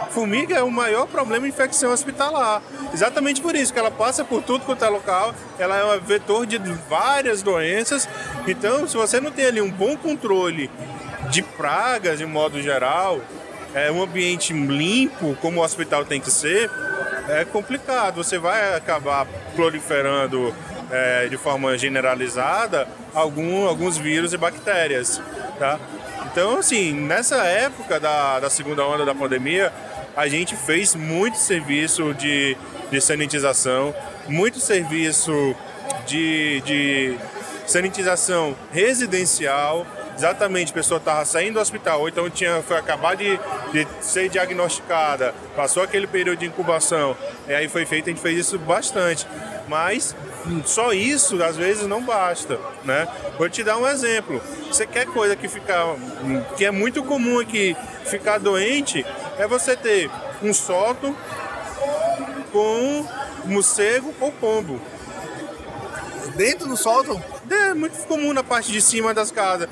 Formiga é o maior problema de infecção hospitalar. Exatamente por isso que ela passa por tudo quanto é local, ela é um vetor de várias doenças. Então, se você não tem ali um bom controle de pragas de modo geral, é um ambiente limpo, como o hospital tem que ser, é complicado. Você vai acabar proliferando é, de forma generalizada algum, alguns vírus e bactérias, tá? Então, assim, nessa época da, da segunda onda da pandemia, a gente fez muito serviço de, de sanitização, muito serviço de, de sanitização residencial. Exatamente, a pessoa estava saindo do hospital, ou então tinha, foi acabar de, de ser diagnosticada, passou aquele período de incubação, e aí foi feito, a gente fez isso bastante. Mas só isso às vezes não basta, né? Vou te dar um exemplo. Você quer coisa que fica que é muito comum aqui, ficar doente, é você ter um sótão com morcego ou pombo. Dentro do sótão? É muito comum na parte de cima das casas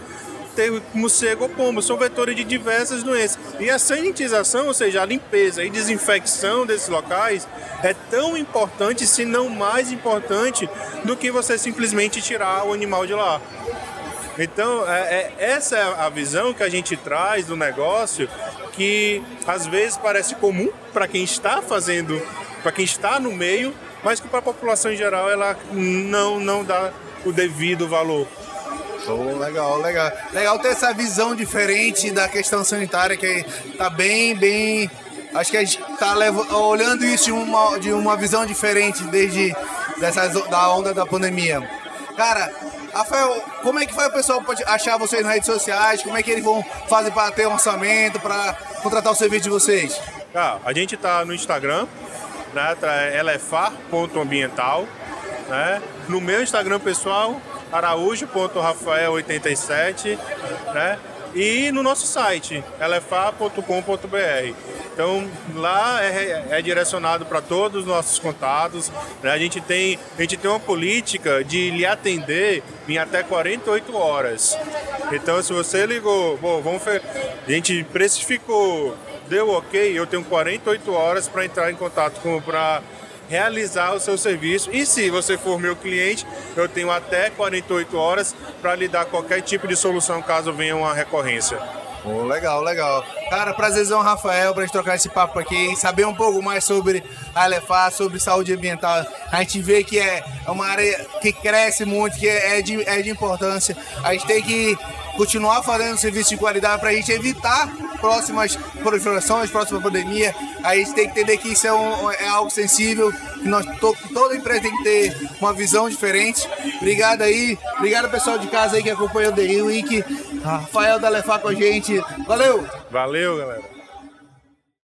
ter morcego ou pombo, são vetores de diversas doenças. E a sanitização, ou seja, a limpeza e desinfecção desses locais, é tão importante, se não mais importante, do que você simplesmente tirar o animal de lá. Então, é, é, essa é a visão que a gente traz do negócio, que às vezes parece comum para quem está fazendo, para quem está no meio, mas que para a população em geral ela não, não dá o devido valor. Oh, legal, legal. Legal ter essa visão diferente da questão sanitária, que tá bem, bem. Acho que a gente tá olhando isso de uma, de uma visão diferente desde dessa, da onda da pandemia. Cara, Rafael, como é que faz o pessoal pode achar vocês nas redes sociais? Como é que eles vão fazer para ter um orçamento, para contratar o serviço de vocês? Ah, a gente tá no Instagram, né? Elefar.ambiental. Né? No meu Instagram pessoal, araújo.rafael87, né? E no nosso site, elefa.com.br. Então lá é, é direcionado para todos os nossos contatos. Né? A, gente tem, a gente tem uma política de lhe atender em até 48 horas. Então se você ligou, bom, vamos a gente precificou, deu ok, eu tenho 48 horas para entrar em contato com para realizar o seu serviço. E se você for meu cliente, eu tenho até 48 horas para lhe dar qualquer tipo de solução caso venha uma recorrência. Oh, legal, legal. Cara, prazerzão, Rafael, pra gente trocar esse papo aqui, saber um pouco mais sobre a Alefá, sobre saúde ambiental. A gente vê que é uma área que cresce muito, que é de, é de importância. A gente tem que continuar fazendo serviço de qualidade para a gente evitar próximas proliferações, próxima pandemia. A gente tem que entender que isso é, um, é algo sensível, que, nós, to, toda empresa tem que ter uma visão diferente. Obrigado aí, obrigado pessoal de casa aí que acompanhou o The Week. Rafael da Lefá com a gente. Valeu! Valeu, galera!